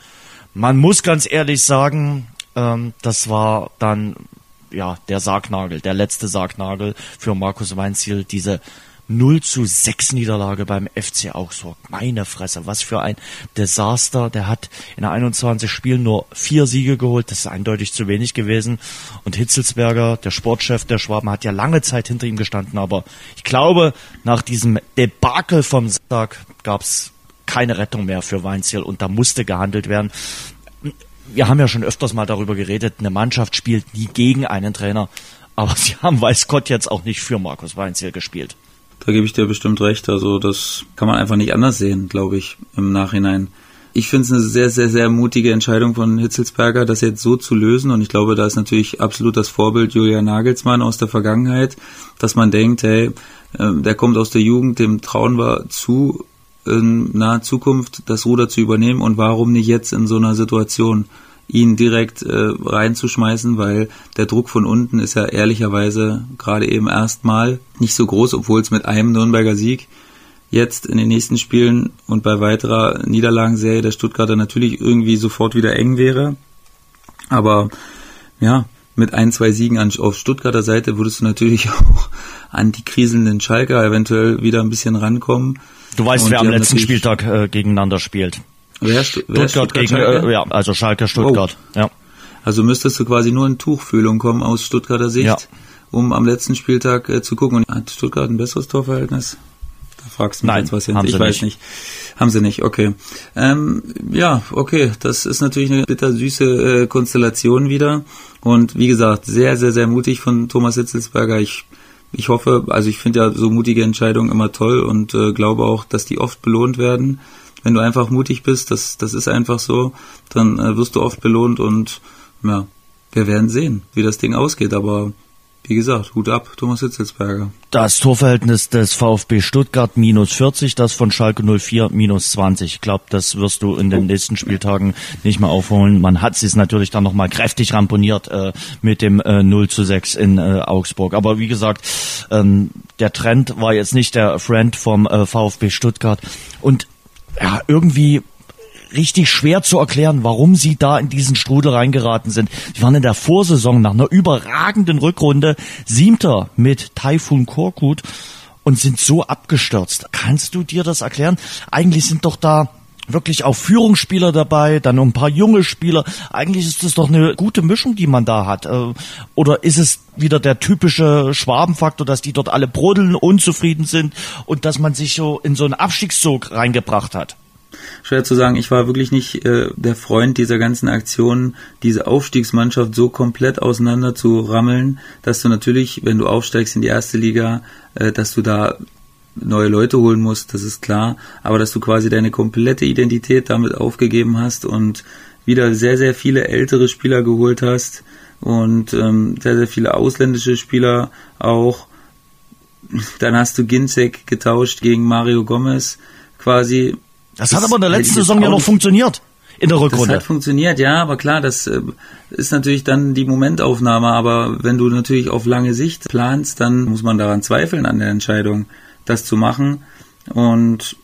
Speaker 2: Man muss ganz ehrlich sagen, ähm, das war dann ja der Sargnagel, der letzte Sargnagel für Markus Weinziel, diese 0 zu 6 Niederlage beim FC Augsburg. Meine Fresse, was für ein Desaster. Der hat in 21 Spielen nur vier Siege geholt. Das ist eindeutig zu wenig gewesen. Und Hitzelsberger, der Sportchef der Schwaben, hat ja lange Zeit hinter ihm gestanden. Aber ich glaube, nach diesem Debakel vom Sonntag gab es keine Rettung mehr für Weinziel und da musste gehandelt werden. Wir haben ja schon öfters mal darüber geredet, eine Mannschaft spielt nie gegen einen Trainer. Aber sie haben, weiß Gott, jetzt auch nicht für Markus Weinziel gespielt.
Speaker 3: Da gebe ich dir bestimmt recht. Also das kann man einfach nicht anders sehen, glaube ich, im Nachhinein. Ich finde es eine sehr, sehr, sehr mutige Entscheidung von Hitzelsberger, das jetzt so zu lösen. Und ich glaube, da ist natürlich absolut das Vorbild Julian Nagelsmann aus der Vergangenheit, dass man denkt, hey, ähm, der kommt aus der Jugend, dem trauen wir zu, in naher Zukunft das Ruder zu übernehmen. Und warum nicht jetzt in so einer Situation? Ihn direkt äh, reinzuschmeißen, weil der Druck von unten ist ja ehrlicherweise gerade eben erstmal nicht so groß, obwohl es mit einem Nürnberger Sieg jetzt in den nächsten Spielen und bei weiterer Niederlagenserie der Stuttgarter natürlich irgendwie sofort wieder eng wäre. Aber ja, mit ein, zwei Siegen auf Stuttgarter Seite würdest du natürlich auch an die kriselnden Schalker eventuell wieder ein bisschen rankommen.
Speaker 2: Du weißt, und wer am letzten Spieltag äh, gegeneinander spielt.
Speaker 3: Wer, wer
Speaker 2: Stuttgart, gegen, äh, ja, also Schalke Stuttgart, oh. ja.
Speaker 3: Also müsstest du quasi nur in Tuchfühlung kommen aus Stuttgarter Sicht, ja. um am letzten Spieltag äh, zu gucken. Und hat Stuttgart ein besseres Torverhältnis? Da fragst du mich
Speaker 2: Nein,
Speaker 3: jetzt was
Speaker 2: hin.
Speaker 3: Ich weiß nicht. Haben sie nicht, okay. Ähm, ja, okay, das ist natürlich eine bittersüße äh, Konstellation wieder. Und wie gesagt, sehr, sehr, sehr mutig von Thomas Hitzelsberger. Ich ich hoffe, also ich finde ja so mutige Entscheidungen immer toll und äh, glaube auch, dass die oft belohnt werden wenn du einfach mutig bist, das, das ist einfach so, dann äh, wirst du oft belohnt und ja, wir werden sehen, wie das Ding ausgeht, aber wie gesagt, Hut ab, Thomas Hitzelsberger.
Speaker 2: Das Torverhältnis des VfB Stuttgart minus 40, das von Schalke 04 minus 20. Ich glaube, das wirst du in den nächsten Spieltagen nicht mehr aufholen. Man hat es natürlich dann nochmal kräftig ramponiert äh, mit dem äh, 0 zu 6 in äh, Augsburg. Aber wie gesagt, ähm, der Trend war jetzt nicht der Friend vom äh, VfB Stuttgart. Und ja, irgendwie richtig schwer zu erklären, warum sie da in diesen Strudel reingeraten sind. Sie waren in der Vorsaison nach einer überragenden Rückrunde Siebter mit Taifun Korkut und sind so abgestürzt. Kannst du dir das erklären? Eigentlich sind doch da wirklich auch Führungsspieler dabei, dann ein paar junge Spieler. Eigentlich ist das doch eine gute Mischung, die man da hat. Äh, oder ist es wieder der typische Schwabenfaktor, dass die dort alle brodeln, unzufrieden sind und dass man sich so in so einen Abstiegszug reingebracht hat?
Speaker 3: schwer zu sagen. Ich war wirklich nicht äh, der Freund dieser ganzen Aktionen, diese Aufstiegsmannschaft so komplett auseinander zu rammeln, dass du natürlich, wenn du aufsteigst in die erste Liga, äh, dass du da neue Leute holen musst, das ist klar, aber dass du quasi deine komplette Identität damit aufgegeben hast und wieder sehr, sehr viele ältere Spieler geholt hast und ähm, sehr, sehr viele ausländische Spieler auch. Dann hast du Ginzek getauscht gegen Mario Gomez quasi
Speaker 2: das, das hat aber in der letzten Saison ja noch funktioniert. In der Rückrunde.
Speaker 3: Das hat funktioniert, ja, aber klar, das äh, ist natürlich dann die Momentaufnahme, aber wenn du natürlich auf lange Sicht planst, dann muss man daran zweifeln an der Entscheidung, das zu machen. Und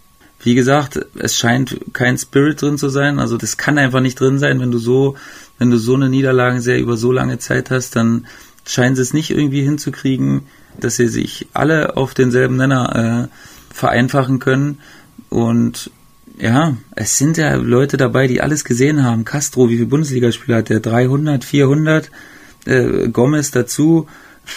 Speaker 3: wie gesagt, es scheint kein Spirit drin zu sein, also das kann einfach nicht drin sein, wenn du so, wenn du so eine Niederlagenserie über so lange Zeit hast, dann scheinen sie es nicht irgendwie hinzukriegen, dass sie sich alle auf denselben Nenner äh, vereinfachen können. Und ja, es sind ja Leute dabei, die alles gesehen haben. Castro, wie viele Bundesligaspieler hat der? 300, 400? Äh, Gomez dazu.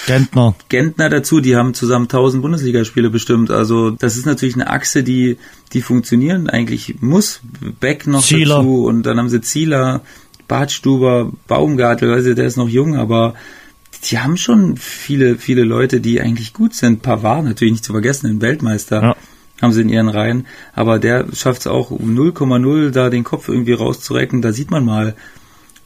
Speaker 2: Gentner.
Speaker 3: Gentner dazu, die haben zusammen 1000 Bundesligaspiele bestimmt. Also das ist natürlich eine Achse, die die funktionieren eigentlich muss. Beck noch Zieler. dazu und dann haben sie Zieler, Bartstuber, Baumgartel, also der ist noch jung, aber die haben schon viele, viele Leute, die eigentlich gut sind. Pavard natürlich nicht zu vergessen, ein Weltmeister. Ja haben sie in ihren Reihen. Aber der schafft es auch um 0,0 da den Kopf irgendwie rauszurecken. Da sieht man mal,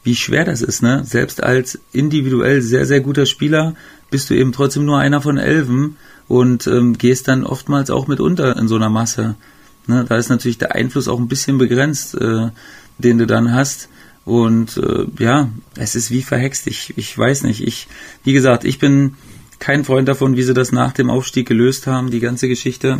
Speaker 3: wie schwer das ist, ne? Selbst als individuell sehr, sehr guter Spieler bist du eben trotzdem nur einer von Elfen und ähm, gehst dann oftmals auch mit unter in so einer Masse. Ne? Da ist natürlich der Einfluss auch ein bisschen begrenzt, äh, den du dann hast. Und äh, ja, es ist wie verhext. Ich, ich weiß nicht. Ich, wie gesagt, ich bin kein Freund davon, wie sie das nach dem Aufstieg gelöst haben, die ganze Geschichte.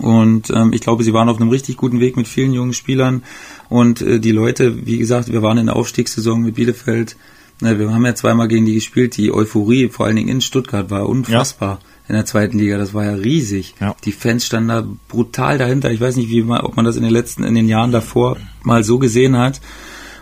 Speaker 3: Und ähm, ich glaube, sie waren auf einem richtig guten Weg mit vielen jungen Spielern. Und äh, die Leute, wie gesagt, wir waren in der Aufstiegssaison mit Bielefeld. Ne, wir haben ja zweimal gegen die gespielt. Die Euphorie, vor allen Dingen in Stuttgart, war unfassbar. Ja. In der zweiten Liga, das war ja riesig. Ja. Die Fans standen da brutal dahinter. Ich weiß nicht, wie man, ob man das in den letzten, in den Jahren davor mal so gesehen hat.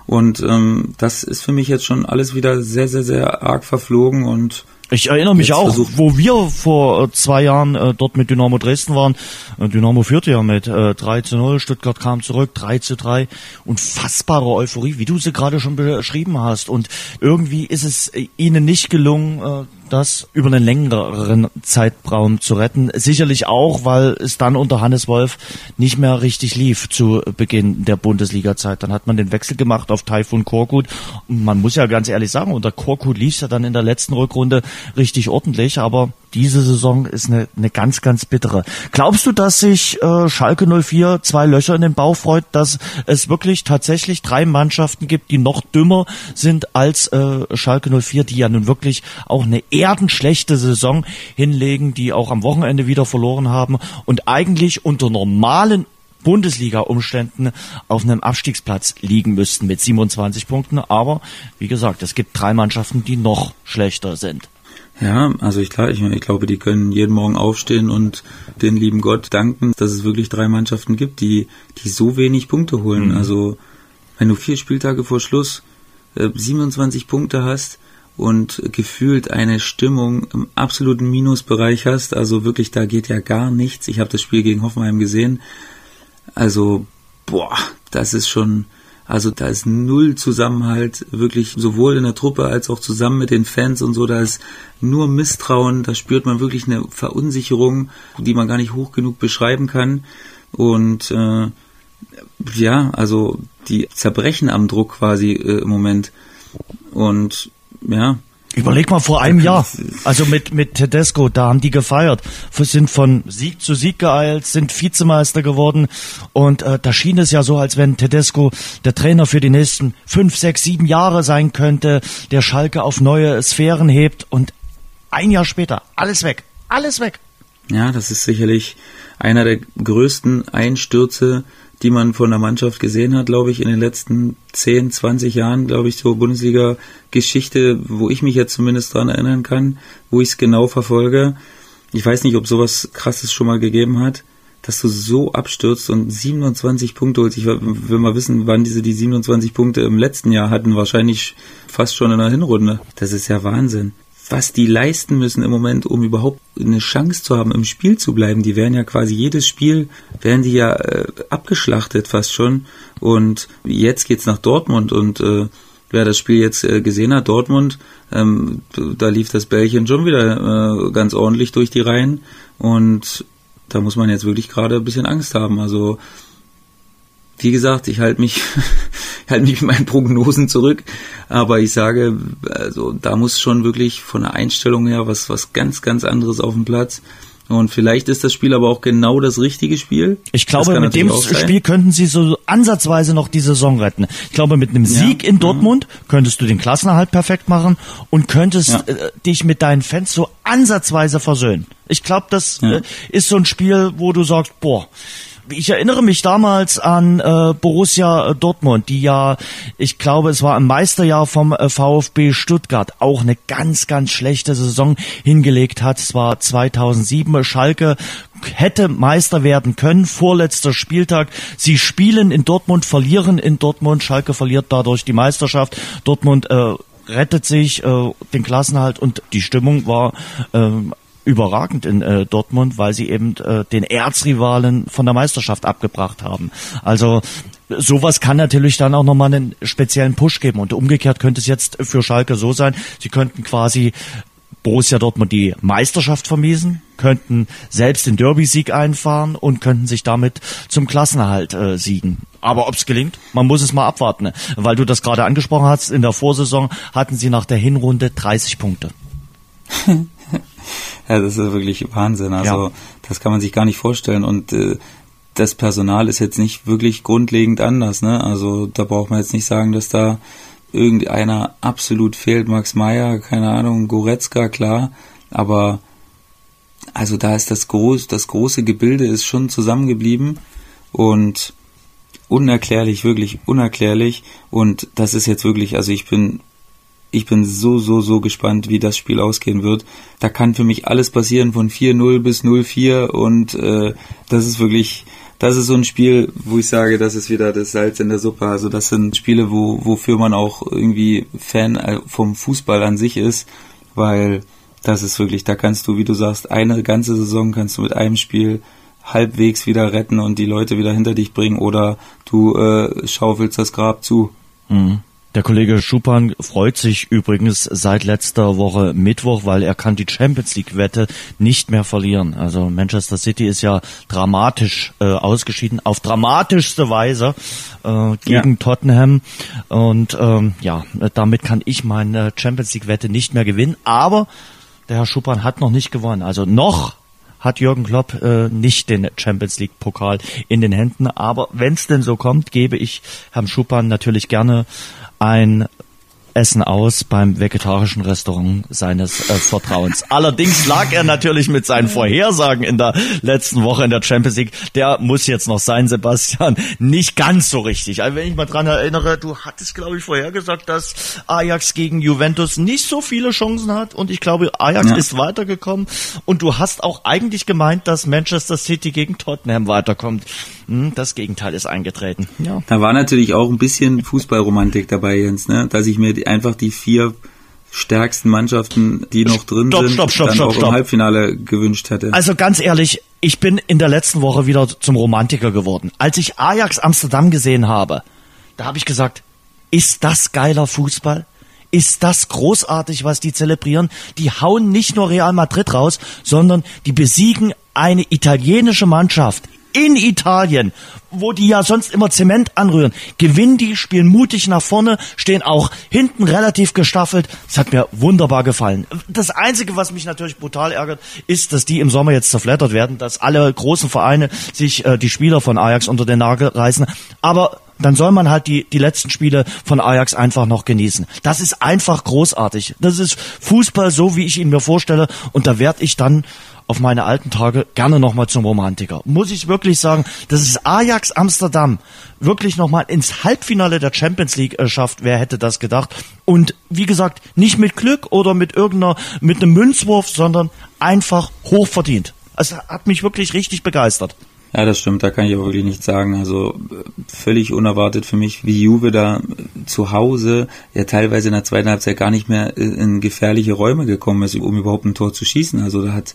Speaker 3: Und ähm, das ist für mich jetzt schon alles wieder sehr, sehr, sehr arg verflogen und
Speaker 2: ich erinnere mich auch, wo wir vor äh, zwei Jahren äh, dort mit Dynamo Dresden waren. Äh, Dynamo führte ja mit äh, 3 zu 0, Stuttgart kam zurück, 3 zu 3. Unfassbare Euphorie, wie du sie gerade schon beschrieben hast. Und irgendwie ist es äh, ihnen nicht gelungen, das über einen längeren Zeitraum zu retten. Sicherlich auch, weil es dann unter Hannes Wolf nicht mehr richtig lief zu Beginn der Bundesliga-Zeit. Dann hat man den Wechsel gemacht auf Taifun Korkut. Und man muss ja ganz ehrlich sagen, unter Korkut lief es ja dann in der letzten Rückrunde richtig ordentlich, aber diese Saison ist eine, eine ganz, ganz bittere. Glaubst du, dass sich äh, Schalke 04 zwei Löcher in den Bauch freut, dass es wirklich tatsächlich drei Mannschaften gibt, die noch dümmer sind als äh, Schalke 04, die ja nun wirklich auch eine erdenschlechte Saison hinlegen, die auch am Wochenende wieder verloren haben und eigentlich unter normalen Bundesliga-Umständen auf einem Abstiegsplatz liegen müssten mit 27 Punkten. Aber wie gesagt, es gibt drei Mannschaften, die noch schlechter sind.
Speaker 3: Ja, also ich, klar, ich, ich glaube, die können jeden Morgen aufstehen und den lieben Gott danken, dass es wirklich drei Mannschaften gibt, die, die so wenig Punkte holen. Mhm. Also wenn du vier Spieltage vor Schluss äh, 27 Punkte hast und gefühlt eine Stimmung im absoluten Minusbereich hast, also wirklich, da geht ja gar nichts. Ich habe das Spiel gegen Hoffenheim gesehen. Also, boah, das ist schon, also da ist null Zusammenhalt, wirklich sowohl in der Truppe als auch zusammen mit den Fans und so. Da ist nur Misstrauen, da spürt man wirklich eine Verunsicherung, die man gar nicht hoch genug beschreiben kann. Und äh, ja, also die zerbrechen am Druck quasi äh, im Moment. Und ja,
Speaker 2: Überleg mal vor einem Jahr, also mit, mit Tedesco, da haben die gefeiert, sind von Sieg zu Sieg geeilt, sind Vizemeister geworden. Und äh, da schien es ja so, als wenn Tedesco der Trainer für die nächsten fünf, sechs, sieben Jahre sein könnte, der Schalke auf neue Sphären hebt. Und ein Jahr später, alles weg, alles weg.
Speaker 3: Ja, das ist sicherlich einer der größten Einstürze, die man von der Mannschaft gesehen hat, glaube ich, in den letzten 10, 20 Jahren, glaube ich, so Bundesliga-Geschichte, wo ich mich jetzt zumindest dran erinnern kann, wo ich es genau verfolge. Ich weiß nicht, ob sowas krasses schon mal gegeben hat, dass du so abstürzt und 27 Punkte holst. Ich will mal wissen, wann diese die 27 Punkte im letzten Jahr hatten. Wahrscheinlich fast schon in der Hinrunde. Das ist ja Wahnsinn was die leisten müssen im Moment, um überhaupt eine Chance zu haben, im Spiel zu bleiben. Die werden ja quasi jedes Spiel, werden die ja äh, abgeschlachtet fast schon. Und jetzt geht's nach Dortmund und äh, wer das Spiel jetzt äh, gesehen hat, Dortmund, ähm, da lief das Bällchen schon wieder äh, ganz ordentlich durch die Reihen und da muss man jetzt wirklich gerade ein bisschen Angst haben. Also wie gesagt, ich halte mich, halte mich mit meinen Prognosen zurück, aber ich sage, also da muss schon wirklich von der Einstellung her was, was ganz, ganz anderes auf dem Platz. Und vielleicht ist das Spiel aber auch genau das richtige Spiel.
Speaker 2: Ich glaube, mit dem Spiel könnten sie so ansatzweise noch die Saison retten. Ich glaube, mit einem Sieg ja. in Dortmund könntest du den Klassenerhalt perfekt machen und könntest ja. äh, dich mit deinen Fans so ansatzweise versöhnen. Ich glaube, das ja. äh, ist so ein Spiel, wo du sagst, boah, ich erinnere mich damals an äh, Borussia Dortmund, die ja, ich glaube, es war im Meisterjahr vom äh, VfB Stuttgart auch eine ganz, ganz schlechte Saison hingelegt hat. Es war 2007. Schalke hätte Meister werden können. Vorletzter Spieltag. Sie spielen in Dortmund, verlieren in Dortmund. Schalke verliert dadurch die Meisterschaft. Dortmund äh, rettet sich äh, den Klassenhalt und die Stimmung war äh, überragend in äh, Dortmund, weil sie eben äh, den Erzrivalen von der Meisterschaft abgebracht haben. Also sowas kann natürlich dann auch nochmal einen speziellen Push geben. Und umgekehrt könnte es jetzt für Schalke so sein, sie könnten quasi Borussia Dortmund die Meisterschaft vermiesen, könnten selbst den Derby-Sieg einfahren und könnten sich damit zum Klassenerhalt äh, siegen. Aber ob es gelingt, man muss es mal abwarten. Weil du das gerade angesprochen hast, in der Vorsaison hatten sie nach der Hinrunde 30 Punkte.
Speaker 3: Ja, das ist wirklich Wahnsinn. Also ja. das kann man sich gar nicht vorstellen. Und äh, das Personal ist jetzt nicht wirklich grundlegend anders. Ne? Also da braucht man jetzt nicht sagen, dass da irgendeiner absolut fehlt. Max Meyer, keine Ahnung, Goretzka, klar. Aber also da ist das groß, das große Gebilde ist schon zusammengeblieben und unerklärlich, wirklich unerklärlich. Und das ist jetzt wirklich, also ich bin ich bin so, so, so gespannt, wie das Spiel ausgehen wird. Da kann für mich alles passieren von 4-0 bis 0-4 und äh, das ist wirklich, das ist so ein Spiel, wo ich sage, das ist wieder das Salz in der Suppe. Also das sind Spiele, wo, wofür man auch irgendwie Fan äh, vom Fußball an sich ist, weil das ist wirklich, da kannst du, wie du sagst, eine ganze Saison kannst du mit einem Spiel halbwegs wieder retten und die Leute wieder hinter dich bringen oder du äh, schaufelst das Grab zu.
Speaker 2: Mhm. Der Kollege Schupan freut sich übrigens seit letzter Woche Mittwoch, weil er kann die Champions League Wette nicht mehr verlieren. Also Manchester City ist ja dramatisch äh, ausgeschieden, auf dramatischste Weise äh, gegen ja. Tottenham. Und ähm, ja, damit kann ich meine Champions League Wette nicht mehr gewinnen. Aber der Herr Schupan hat noch nicht gewonnen. Also noch hat Jürgen Klopp äh, nicht den Champions League Pokal in den Händen. Aber wenn es denn so kommt, gebe ich Herrn Schupan natürlich gerne ein Essen aus beim vegetarischen Restaurant seines äh, Vertrauens. Allerdings lag er natürlich mit seinen Vorhersagen in der letzten Woche in der Champions League. Der muss jetzt noch sein, Sebastian, nicht ganz so richtig. Also wenn ich mal dran erinnere, du hattest, glaube ich, vorhergesagt, dass Ajax gegen Juventus nicht so viele Chancen hat und ich glaube, Ajax ja. ist weitergekommen und du hast auch eigentlich gemeint, dass Manchester City gegen Tottenham weiterkommt. Hm, das Gegenteil ist eingetreten.
Speaker 3: Ja. Da war natürlich auch ein bisschen Fußballromantik dabei, Jens, ne? dass ich mir einfach die vier stärksten Mannschaften, die noch drin stopp, sind, stopp, stopp, dann stopp, auch stopp. im Halbfinale gewünscht hätte.
Speaker 2: Also ganz ehrlich, ich bin in der letzten Woche wieder zum Romantiker geworden. Als ich Ajax Amsterdam gesehen habe, da habe ich gesagt, ist das geiler Fußball? Ist das großartig, was die zelebrieren? Die hauen nicht nur Real Madrid raus, sondern die besiegen eine italienische Mannschaft in Italien, wo die ja sonst immer Zement anrühren, gewinnen die, spielen mutig nach vorne, stehen auch hinten relativ gestaffelt. Das hat mir wunderbar gefallen. Das Einzige, was mich natürlich brutal ärgert, ist, dass die im Sommer jetzt zerfleddert werden, dass alle großen Vereine sich äh, die Spieler von Ajax unter den Nagel reißen. Aber dann soll man halt die, die letzten Spiele von Ajax einfach noch genießen. Das ist einfach großartig. Das ist Fußball so, wie ich ihn mir vorstelle. Und da werde ich dann auf meine alten Tage gerne nochmal zum Romantiker. Muss ich wirklich sagen, dass es Ajax Amsterdam wirklich nochmal ins Halbfinale der Champions League äh, schafft. Wer hätte das gedacht? Und wie gesagt, nicht mit Glück oder mit irgendeiner, mit einem Münzwurf, sondern einfach hochverdient. Es hat mich wirklich richtig begeistert.
Speaker 3: Ja, das stimmt, da kann ich auch wirklich nichts sagen. Also völlig unerwartet für mich, wie Juve da zu Hause ja teilweise in der zweiten Halbzeit gar nicht mehr in gefährliche Räume gekommen ist, um überhaupt ein Tor zu schießen. Also da hat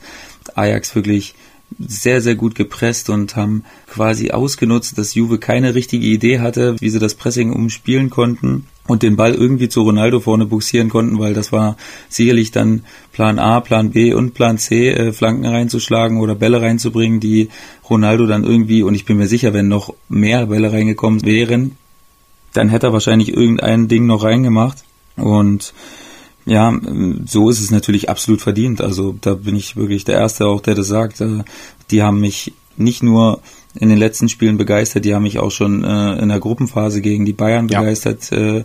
Speaker 3: Ajax wirklich sehr, sehr gut gepresst und haben quasi ausgenutzt, dass Juve keine richtige Idee hatte, wie sie das Pressing umspielen konnten und den Ball irgendwie zu Ronaldo vorne buxieren konnten, weil das war sicherlich dann Plan A, Plan B und Plan C, äh, Flanken reinzuschlagen oder Bälle reinzubringen, die Ronaldo dann irgendwie, und ich bin mir sicher, wenn noch mehr Bälle reingekommen wären, dann hätte er wahrscheinlich irgendein Ding noch reingemacht und ja, so ist es natürlich absolut verdient. Also da bin ich wirklich der Erste auch, der das sagt. Äh, die haben mich nicht nur in den letzten Spielen begeistert. Die haben mich auch schon äh, in der Gruppenphase gegen die Bayern begeistert. Ja. Äh,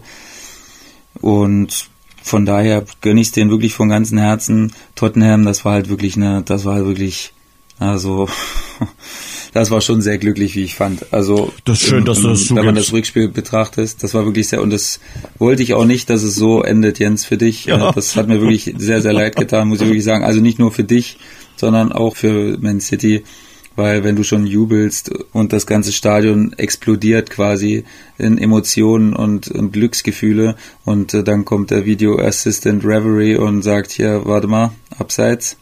Speaker 3: und von daher gönne ich es denen wirklich von ganzem Herzen. Tottenham, das war halt wirklich eine, das war halt wirklich, also das war schon sehr glücklich, wie ich fand. Also
Speaker 2: das schön, dass du das
Speaker 3: zugibst. Wenn man das Rückspiel betrachtet, das war wirklich sehr und das wollte ich auch nicht, dass es so endet, Jens, für dich. Ja. Äh, das hat mir wirklich sehr, sehr leid getan, muss ich wirklich sagen. Also nicht nur für dich, sondern auch für Man City weil wenn du schon jubelst und das ganze Stadion explodiert quasi in Emotionen und, und Glücksgefühle und äh, dann kommt der Video Assistant Reverie und sagt hier, warte mal, abseits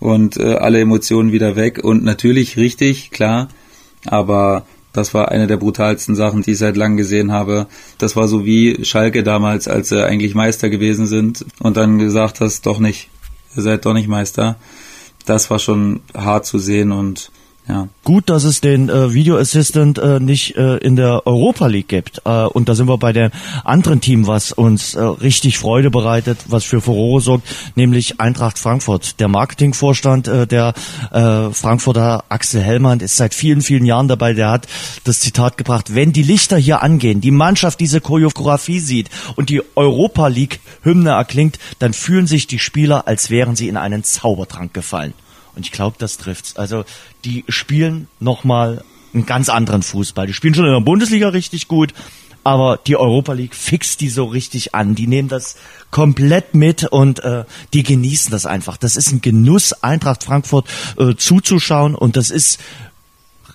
Speaker 3: und äh, alle Emotionen wieder weg und natürlich richtig, klar, aber das war eine der brutalsten Sachen, die ich seit langem gesehen habe. Das war so wie Schalke damals, als sie eigentlich Meister gewesen sind und dann gesagt hast, doch nicht, ihr seid doch nicht Meister. Das war schon hart zu sehen und ja.
Speaker 2: Gut, dass es den äh, Video Assistant äh, nicht äh, in der Europa League gibt. Äh, und da sind wir bei dem anderen Team, was uns äh, richtig Freude bereitet, was für Furore sorgt, nämlich Eintracht Frankfurt. Der Marketingvorstand äh, der äh, Frankfurter Axel Hellmann ist seit vielen, vielen Jahren dabei. Der hat das Zitat gebracht, wenn die Lichter hier angehen, die Mannschaft diese Choreografie sieht und die Europa League Hymne erklingt, dann fühlen sich die Spieler, als wären sie in einen Zaubertrank gefallen. Und ich glaube, das trifft's. Also die spielen nochmal einen ganz anderen Fußball. Die spielen schon in der Bundesliga richtig gut, aber die Europa League fixt die so richtig an. Die nehmen das komplett mit und äh, die genießen das einfach. Das ist ein Genuss, Eintracht Frankfurt äh, zuzuschauen und das ist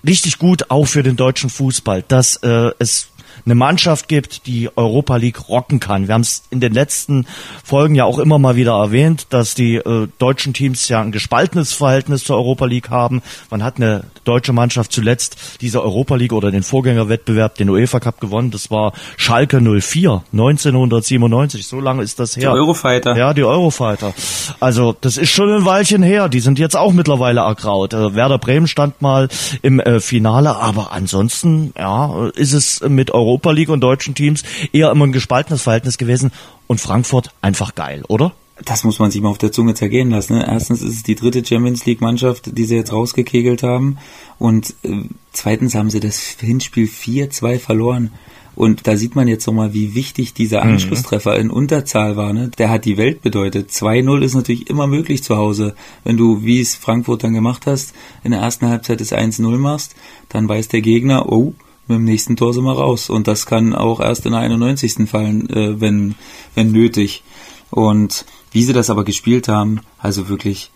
Speaker 2: richtig gut auch für den deutschen Fußball, dass äh, es eine Mannschaft gibt, die Europa League rocken kann. Wir haben es in den letzten Folgen ja auch immer mal wieder erwähnt, dass die äh, deutschen Teams ja ein gespaltenes Verhältnis zur Europa League haben. Man hat eine deutsche Mannschaft zuletzt diese Europa League oder den Vorgängerwettbewerb, den UEFA Cup gewonnen. Das war Schalke 04, 1997. So lange ist das her.
Speaker 3: Die Eurofighter.
Speaker 2: Ja, die Eurofighter. Also das ist schon ein Weilchen her. Die sind jetzt auch mittlerweile ergraut. Äh, Werder Bremen stand mal im äh, Finale, aber ansonsten ja, ist es mit Europa Europa League und deutschen Teams eher immer ein gespaltenes Verhältnis gewesen und Frankfurt einfach geil, oder?
Speaker 3: Das muss man sich mal auf der Zunge zergehen lassen. Ne? Erstens ist es die dritte Champions League Mannschaft, die sie jetzt rausgekegelt haben. Und äh, zweitens haben sie das Hinspiel 4-2 verloren. Und da sieht man jetzt nochmal, wie wichtig dieser mhm. Anschlusstreffer in Unterzahl war. Ne? Der hat die Welt bedeutet. 2-0 ist natürlich immer möglich zu Hause. Wenn du, wie es Frankfurt dann gemacht hast, in der ersten Halbzeit das 1-0 machst, dann weiß der Gegner, oh, mit dem nächsten Tor sind wir raus. Und das kann auch erst in der 91. fallen, äh, wenn, wenn nötig. Und wie sie das aber gespielt haben, also wirklich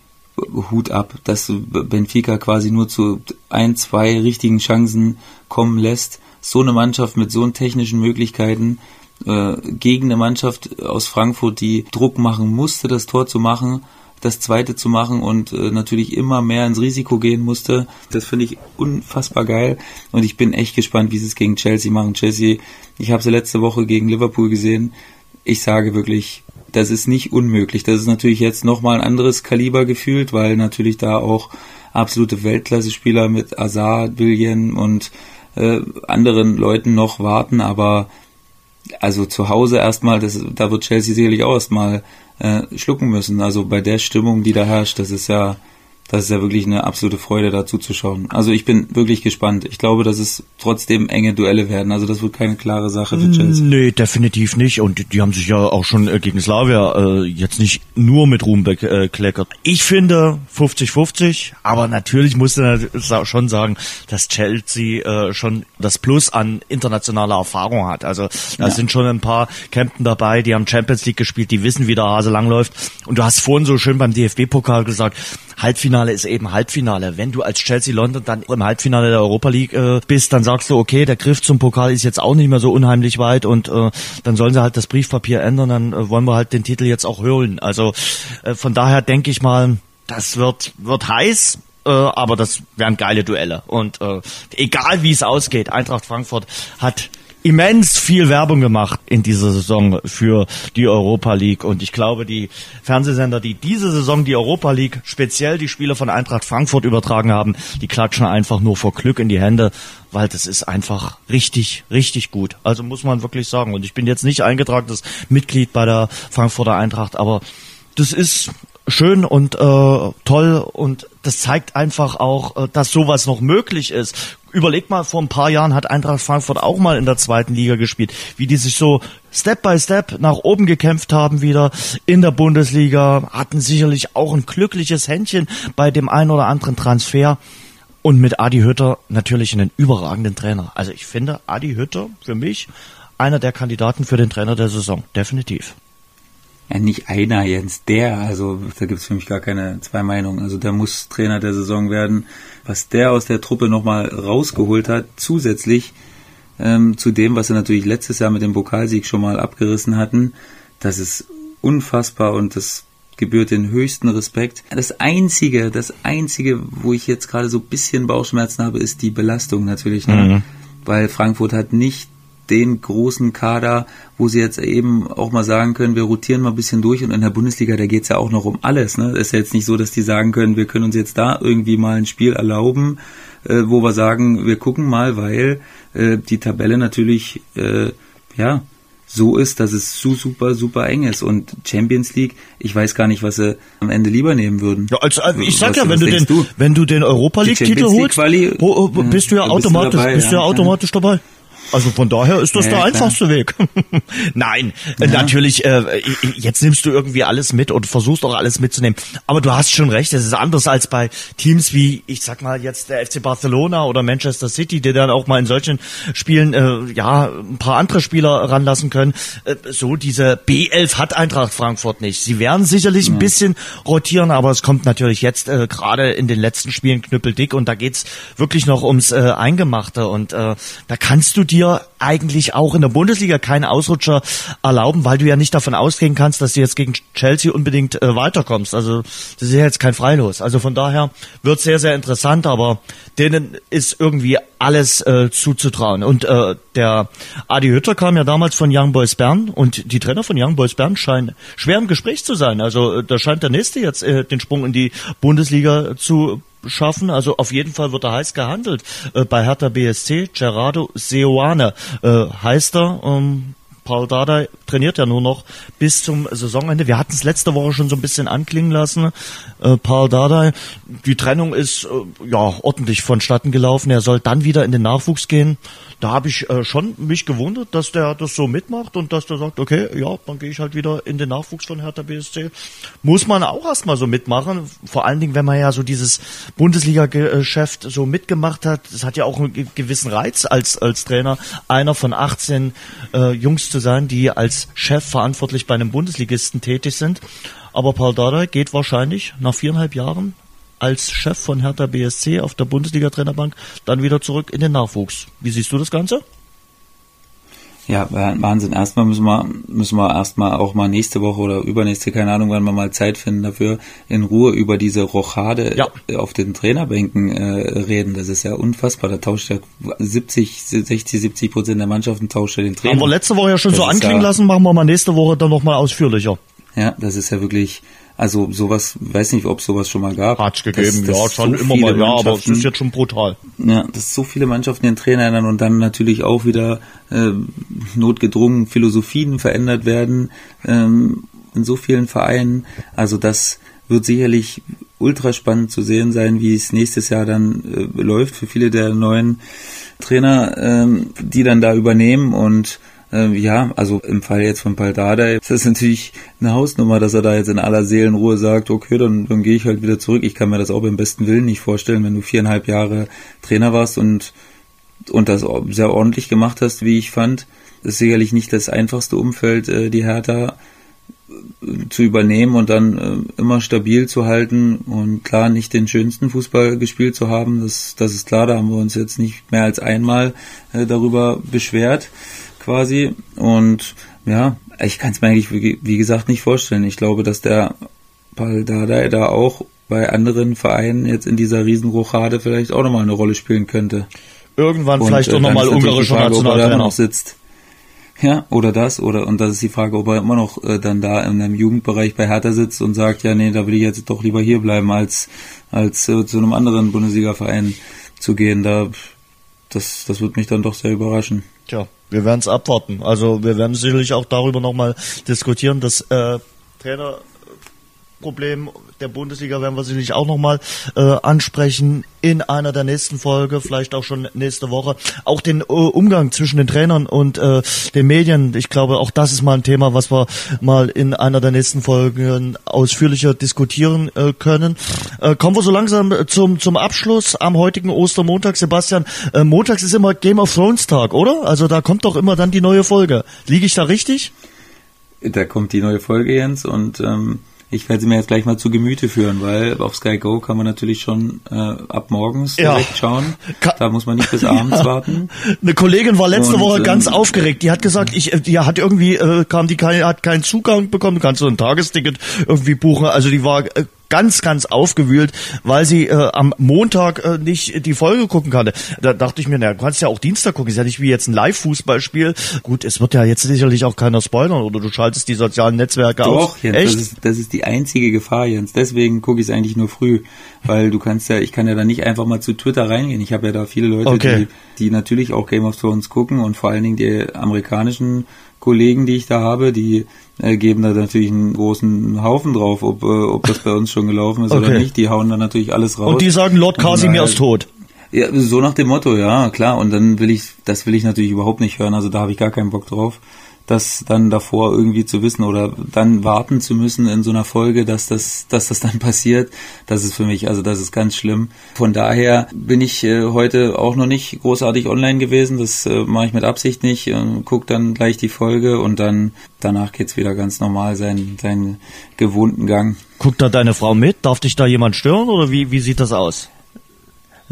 Speaker 3: Hut ab, dass Benfica quasi nur zu ein, zwei richtigen Chancen kommen lässt. So eine Mannschaft mit so technischen Möglichkeiten äh, gegen eine Mannschaft aus Frankfurt, die Druck machen musste, das Tor zu machen, das zweite zu machen und äh, natürlich immer mehr ins Risiko gehen musste. Das finde ich unfassbar geil und ich bin echt gespannt, wie sie es gegen Chelsea machen. Chelsea, ich habe sie letzte Woche gegen Liverpool gesehen. Ich sage wirklich, das ist nicht unmöglich. Das ist natürlich jetzt nochmal ein anderes Kaliber gefühlt, weil natürlich da auch absolute Weltklasse-Spieler mit Azar, William und äh, anderen Leuten noch warten, aber also zu Hause erstmal, das, da wird Chelsea sicherlich auch erstmal äh, schlucken müssen. Also bei der Stimmung, die da herrscht, das ist ja das ist ja wirklich eine absolute Freude, dazu zu schauen. Also ich bin wirklich gespannt. Ich glaube, dass es trotzdem enge Duelle werden. Also das wird keine klare Sache für Chelsea.
Speaker 2: Nee, definitiv nicht. Und die haben sich ja auch schon äh, gegen Slavia äh, jetzt nicht nur mit Ruhm bekleckert. Ich finde 50-50, aber natürlich musst du schon sagen, dass Chelsea äh, schon das Plus an internationaler Erfahrung hat. Also da ja. sind schon ein paar Campen dabei, die haben Champions League gespielt, die wissen, wie der Hase langläuft. Und du hast vorhin so schön beim DFB-Pokal gesagt, Halbfinale ist eben Halbfinale. Wenn du als Chelsea London dann im Halbfinale der Europa League äh, bist, dann sagst du, okay, der Griff zum Pokal ist jetzt auch nicht mehr so unheimlich weit und äh, dann sollen sie halt das Briefpapier ändern, dann äh, wollen wir halt den Titel jetzt auch holen. Also äh, von daher denke ich mal, das wird, wird heiß. Äh, aber das wären geile Duelle. Und äh, egal wie es ausgeht, Eintracht Frankfurt hat immens viel Werbung gemacht in dieser Saison für die Europa League. Und ich glaube, die Fernsehsender, die diese Saison die Europa League, speziell die Spiele von Eintracht Frankfurt übertragen haben, die klatschen einfach nur vor Glück in die Hände, weil das ist einfach richtig, richtig gut. Also muss man wirklich sagen. Und ich bin jetzt nicht eingetragenes Mitglied bei der Frankfurter Eintracht, aber das ist schön und äh, toll und das zeigt einfach auch, äh, dass sowas noch möglich ist. Überleg mal, vor ein paar Jahren hat Eintracht Frankfurt auch mal in der zweiten Liga gespielt, wie die sich so Step by Step nach oben gekämpft haben wieder in der Bundesliga, hatten sicherlich auch ein glückliches Händchen bei dem einen oder anderen Transfer. Und mit Adi Hütter natürlich einen überragenden Trainer. Also ich finde Adi Hütter für mich einer der Kandidaten für den Trainer der Saison. Definitiv
Speaker 3: ja nicht einer, Jens, der, also da gibt's für mich gar keine zwei Meinungen. Also der muss Trainer der Saison werden. Was der aus der Truppe nochmal rausgeholt hat, zusätzlich ähm, zu dem, was er natürlich letztes Jahr mit dem Pokalsieg schon mal abgerissen hatten, das ist unfassbar und das gebührt den höchsten Respekt. Das einzige, das einzige, wo ich jetzt gerade so ein bisschen Bauchschmerzen habe, ist die Belastung natürlich, ne? Mhm. weil Frankfurt hat nicht den großen Kader, wo sie jetzt eben auch mal sagen können, wir rotieren mal ein bisschen durch und in der Bundesliga, da geht's ja auch noch um alles. Ne? Es ist ja jetzt nicht so, dass die sagen können, wir können uns jetzt da irgendwie mal ein Spiel erlauben, äh, wo wir sagen, wir gucken mal, weil äh, die Tabelle natürlich äh, ja so ist, dass es so super, super eng ist. Und Champions League, ich weiß gar nicht, was sie am Ende lieber nehmen würden.
Speaker 2: Ja, also, ich sag was, ja, wenn du den, du? wenn du den Europa League Titel holst, bist du ja automatisch, bist du, dabei, bist du ja automatisch dabei. Also von daher ist das ja, der einfachste Weg. Nein, ja. natürlich, äh, jetzt nimmst du irgendwie alles mit und versuchst auch alles mitzunehmen. Aber du hast schon recht, es ist anders als bei Teams wie, ich sag mal jetzt der FC Barcelona oder Manchester City, die dann auch mal in solchen Spielen äh, ja ein paar andere Spieler ranlassen können. Äh, so diese B11 hat Eintracht Frankfurt nicht. Sie werden sicherlich ja. ein bisschen rotieren, aber es kommt natürlich jetzt äh, gerade in den letzten Spielen knüppeldick und da geht's wirklich noch ums äh, Eingemachte und äh, da kannst du dir dir eigentlich auch in der Bundesliga keinen Ausrutscher erlauben, weil du ja nicht davon ausgehen kannst, dass du jetzt gegen Chelsea unbedingt äh, weiterkommst. Also das ist ja jetzt kein Freilos. Also von daher wird sehr, sehr interessant, aber denen ist irgendwie alles äh, zuzutrauen. Und äh, der Adi Hütter kam ja damals von Young Boys Bern und die Trainer von Young Boys Bern scheinen schwer im Gespräch zu sein. Also äh, da scheint der nächste jetzt äh, den Sprung in die Bundesliga zu schaffen. Also auf jeden Fall wird er heiß gehandelt. Äh, bei Hertha BSC, Gerardo Seoane äh, heißt er. Ähm, Paul Dardai trainiert ja nur noch bis zum Saisonende. Wir hatten es letzte Woche schon so ein bisschen anklingen lassen. Äh, Paul Dardai, die Trennung ist äh, ja ordentlich vonstatten gelaufen. Er soll dann wieder in den Nachwuchs gehen da habe ich äh, schon mich gewundert, dass der das so mitmacht und dass der sagt, okay, ja, dann gehe ich halt wieder in den Nachwuchs von Hertha BSC. Muss man auch erstmal so mitmachen, vor allen Dingen, wenn man ja so dieses Bundesliga-Geschäft so mitgemacht hat. Das hat ja auch einen gewissen Reiz als, als Trainer, einer von 18 äh, Jungs zu sein, die als Chef verantwortlich bei einem Bundesligisten tätig sind. Aber Paul Dardai geht wahrscheinlich nach viereinhalb Jahren als Chef von Hertha BSC auf der Bundesliga-Trainerbank dann wieder zurück in den Nachwuchs. Wie siehst du das Ganze?
Speaker 3: Ja, Wahnsinn. Erstmal müssen wir, müssen wir erstmal auch mal nächste Woche oder übernächste, keine Ahnung, wann wir mal Zeit finden dafür, in Ruhe über diese Rochade ja. auf den Trainerbänken äh, reden. Das ist ja unfassbar. Da tauscht ja 70, 60, 70 Prozent der Mannschaften tauscht ja den Trainer.
Speaker 2: Haben wir letzte Woche ja schon das so anklingen ja, lassen, machen wir mal nächste Woche dann nochmal ausführlicher.
Speaker 3: Ja, das ist ja wirklich Also sowas, weiß nicht, ob sowas schon mal gab.
Speaker 2: Hat's gegeben, das, das ja, schon so immer mal, ja, aber es ist jetzt schon brutal.
Speaker 3: Ja, dass so viele Mannschaften den Trainer ändern und dann natürlich auch wieder äh, notgedrungen Philosophien verändert werden ähm, in so vielen Vereinen. Also das wird sicherlich ultra spannend zu sehen sein, wie es nächstes Jahr dann äh, läuft für viele der neuen Trainer, ähm, die dann da übernehmen und äh, ja, also im Fall jetzt von Paldada ist das natürlich eine Hausnummer, dass er da jetzt in aller Seelenruhe sagt, okay, dann, dann gehe ich halt wieder zurück. Ich kann mir das auch beim besten Willen nicht vorstellen, wenn du viereinhalb Jahre Trainer warst und, und das sehr ordentlich gemacht hast, wie ich fand. Das ist sicherlich nicht das einfachste Umfeld, äh, die Hertha äh, zu übernehmen und dann äh, immer stabil zu halten und klar nicht den schönsten Fußball gespielt zu haben, das, das ist klar, da haben wir uns jetzt nicht mehr als einmal äh, darüber beschwert quasi. Und ja, ich kann es mir eigentlich, wie, wie, gesagt, nicht vorstellen. Ich glaube, dass der Paldada da auch bei anderen Vereinen jetzt in dieser Riesenrochade vielleicht auch nochmal eine Rolle spielen könnte.
Speaker 2: Irgendwann und, vielleicht äh, auch nochmal ungarischer
Speaker 3: Nationaltrainer. noch sitzt. Ja, oder das, oder, und das ist die Frage, ob er immer noch äh, dann da in einem Jugendbereich bei Hertha sitzt und sagt, ja, nee, da will ich jetzt doch lieber hier bleiben, als, als äh, zu einem anderen Bundesliga-Verein zu gehen. Da, das, das wird mich dann doch sehr überraschen.
Speaker 2: Tja, wir werden es abwarten. Also wir werden sicherlich auch darüber nochmal diskutieren. Das äh, Trainerproblem der Bundesliga werden wir sicherlich auch nochmal äh, ansprechen in einer der nächsten Folge, vielleicht auch schon nächste Woche. Auch den äh, Umgang zwischen den Trainern und äh, den Medien. Ich glaube, auch das ist mal ein Thema, was wir mal in einer der nächsten Folgen ausführlicher diskutieren äh, können. Äh, kommen wir so langsam zum, zum Abschluss am heutigen Ostermontag. Sebastian, äh, montags ist immer Game of Thrones Tag, oder? Also da kommt doch immer dann die neue Folge. Liege ich da richtig?
Speaker 3: Da kommt die neue Folge, Jens, und ähm, ich werde sie mir jetzt gleich mal zu Gemüte führen, weil auf Sky Go kann man natürlich schon äh, ab morgens ja. direkt schauen. Da muss man nicht bis abends ja. warten.
Speaker 2: Eine Kollegin war letzte Und, Woche ganz ähm, aufgeregt. Die hat gesagt, ich, die hat irgendwie, äh, kam die keine, hat keinen Zugang bekommen. Kannst du ein Tagesticket irgendwie buchen? Also die war äh, ganz, ganz aufgewühlt, weil sie äh, am Montag äh, nicht die Folge gucken konnte. Da dachte ich mir, na, du kannst ja auch Dienstag gucken, ist ja nicht wie jetzt ein Live-Fußballspiel. Gut, es wird ja jetzt sicherlich auch keiner spoilern oder du schaltest die sozialen Netzwerke
Speaker 3: Doch,
Speaker 2: aus.
Speaker 3: Jens, Echt? Das ist, das ist die einzige Gefahr, Jens. Deswegen gucke ich es eigentlich nur früh, weil du kannst ja, ich kann ja da nicht einfach mal zu Twitter reingehen. Ich habe ja da viele Leute, okay. die, die natürlich auch Game of Thrones gucken und vor allen Dingen die amerikanischen Kollegen, die ich da habe, die äh, geben da natürlich einen großen Haufen drauf, ob, äh, ob das bei uns schon gelaufen ist okay. oder nicht. Die hauen da natürlich alles raus.
Speaker 2: Und die sagen, Lord Casimir ist tot.
Speaker 3: Ja, so nach dem Motto, ja, klar. Und dann will ich, das will ich natürlich überhaupt nicht hören. Also da habe ich gar keinen Bock drauf das dann davor irgendwie zu wissen oder dann warten zu müssen in so einer Folge, dass das, dass das dann passiert, das ist für mich, also das ist ganz schlimm. Von daher bin ich äh, heute auch noch nicht großartig online gewesen, das äh, mache ich mit Absicht nicht, äh, guck dann gleich die Folge und dann danach geht's wieder ganz normal seinen, seinen gewohnten Gang.
Speaker 2: Guckt da deine Frau mit? Darf dich da jemand stören oder wie, wie sieht das aus?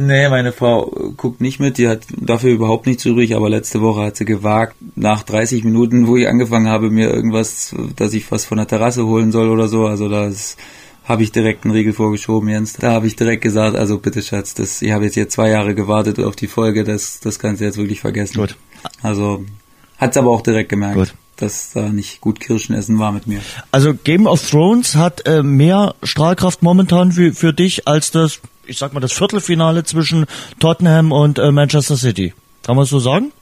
Speaker 3: Nee, meine Frau guckt nicht mit, die hat dafür überhaupt nichts übrig, aber letzte Woche hat sie gewagt, nach 30 Minuten, wo ich angefangen habe, mir irgendwas, dass ich was von der Terrasse holen soll oder so, also das habe ich direkt einen Riegel vorgeschoben, Jens. Da habe ich direkt gesagt, also bitte Schatz, das, ich habe jetzt hier zwei Jahre gewartet auf die Folge, das, das kannst du jetzt wirklich vergessen. Gut. Also hat's aber auch direkt gemerkt. Gut dass da nicht gut Kirschen essen war mit mir.
Speaker 2: Also Game of Thrones hat äh, mehr Strahlkraft momentan für, für dich als das ich sag mal, das Viertelfinale zwischen Tottenham und äh, Manchester City. Kann man so sagen?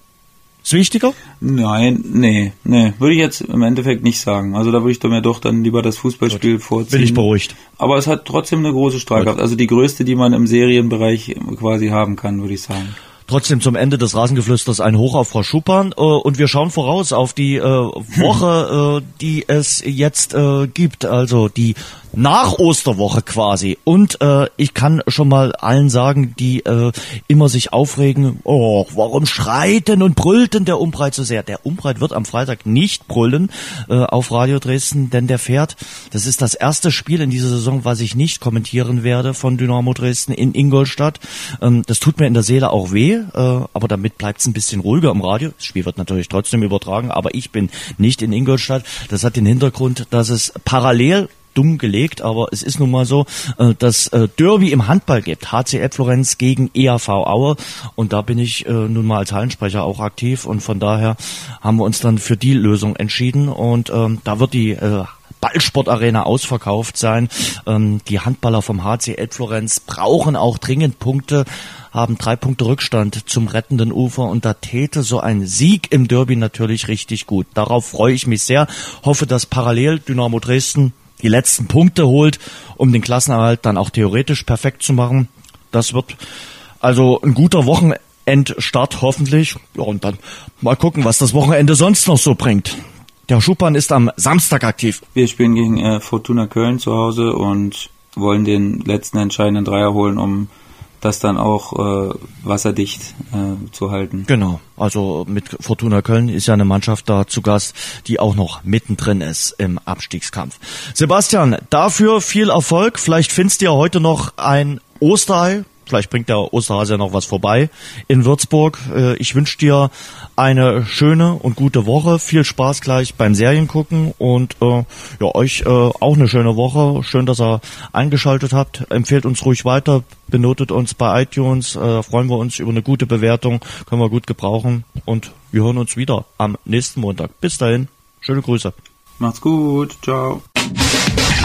Speaker 2: Ist wichtiger?
Speaker 3: Nein, nee, nee, würde ich jetzt im Endeffekt nicht sagen. Also da würde ich doch mir doch dann lieber das Fußballspiel Gut. vorziehen.
Speaker 2: Bin ich beruhigt.
Speaker 3: Aber es hat trotzdem eine große Strahlkraft. Also die größte, die man im Serienbereich quasi haben kann, würde ich sagen.
Speaker 2: Trotzdem zum Ende des Rasengeflüsters ein Hoch auf Frau Schuppan äh, und wir schauen voraus auf die äh, Woche, äh, die es jetzt gibt, also die nach Osterwoche quasi. Und äh, ich kann schon mal allen sagen, die äh, immer sich aufregen, oh, warum schreit denn und brüllt denn der Umbreit so sehr? Der Umbreit wird am Freitag nicht brüllen äh, auf Radio Dresden, denn der fährt, das ist das erste Spiel in dieser Saison, was ich nicht kommentieren werde von Dynamo Dresden in Ingolstadt. Ähm, das tut mir in der Seele auch weh, äh, aber damit bleibt es ein bisschen ruhiger im Radio. Das Spiel wird natürlich trotzdem übertragen, aber ich bin nicht in Ingolstadt. Das hat den Hintergrund, dass es parallel dumm gelegt, aber es ist nun mal so, äh, dass äh, Derby im Handball gibt. HCL Florenz gegen EAV Aue und da bin ich äh, nun mal als Hallensprecher auch aktiv und von daher haben wir uns dann für die Lösung entschieden und ähm, da wird die Ballsportarena ausverkauft sein. Ähm, die Handballer vom HCL Florenz brauchen auch dringend Punkte haben drei Punkte Rückstand zum rettenden Ufer und da täte so ein Sieg im Derby natürlich richtig gut. Darauf freue ich mich sehr. Hoffe, dass parallel Dynamo Dresden die letzten Punkte holt, um den Klassenerhalt dann auch theoretisch perfekt zu machen. Das wird also ein guter Wochenendstart hoffentlich. Ja, und dann mal gucken, was das Wochenende sonst noch so bringt. Der Schupan ist am Samstag aktiv.
Speaker 3: Wir spielen gegen äh, Fortuna Köln zu Hause und wollen den letzten entscheidenden Dreier holen, um das dann auch äh, wasserdicht äh, zu halten.
Speaker 2: Genau, also mit Fortuna Köln ist ja eine Mannschaft da zu Gast, die auch noch mittendrin ist im Abstiegskampf. Sebastian, dafür viel Erfolg. Vielleicht findest du ja heute noch ein Osterei, Vielleicht bringt der Osterhase ja noch was vorbei in Würzburg. Äh, ich wünsche dir eine schöne und gute Woche. Viel Spaß gleich beim Seriengucken und äh, ja, euch äh, auch eine schöne Woche. Schön, dass ihr eingeschaltet habt. Empfehlt uns ruhig weiter, benotet uns bei iTunes. Äh, freuen wir uns über eine gute Bewertung. Können wir gut gebrauchen. Und wir hören uns wieder am nächsten Montag. Bis dahin. Schöne Grüße.
Speaker 3: Macht's gut. Ciao.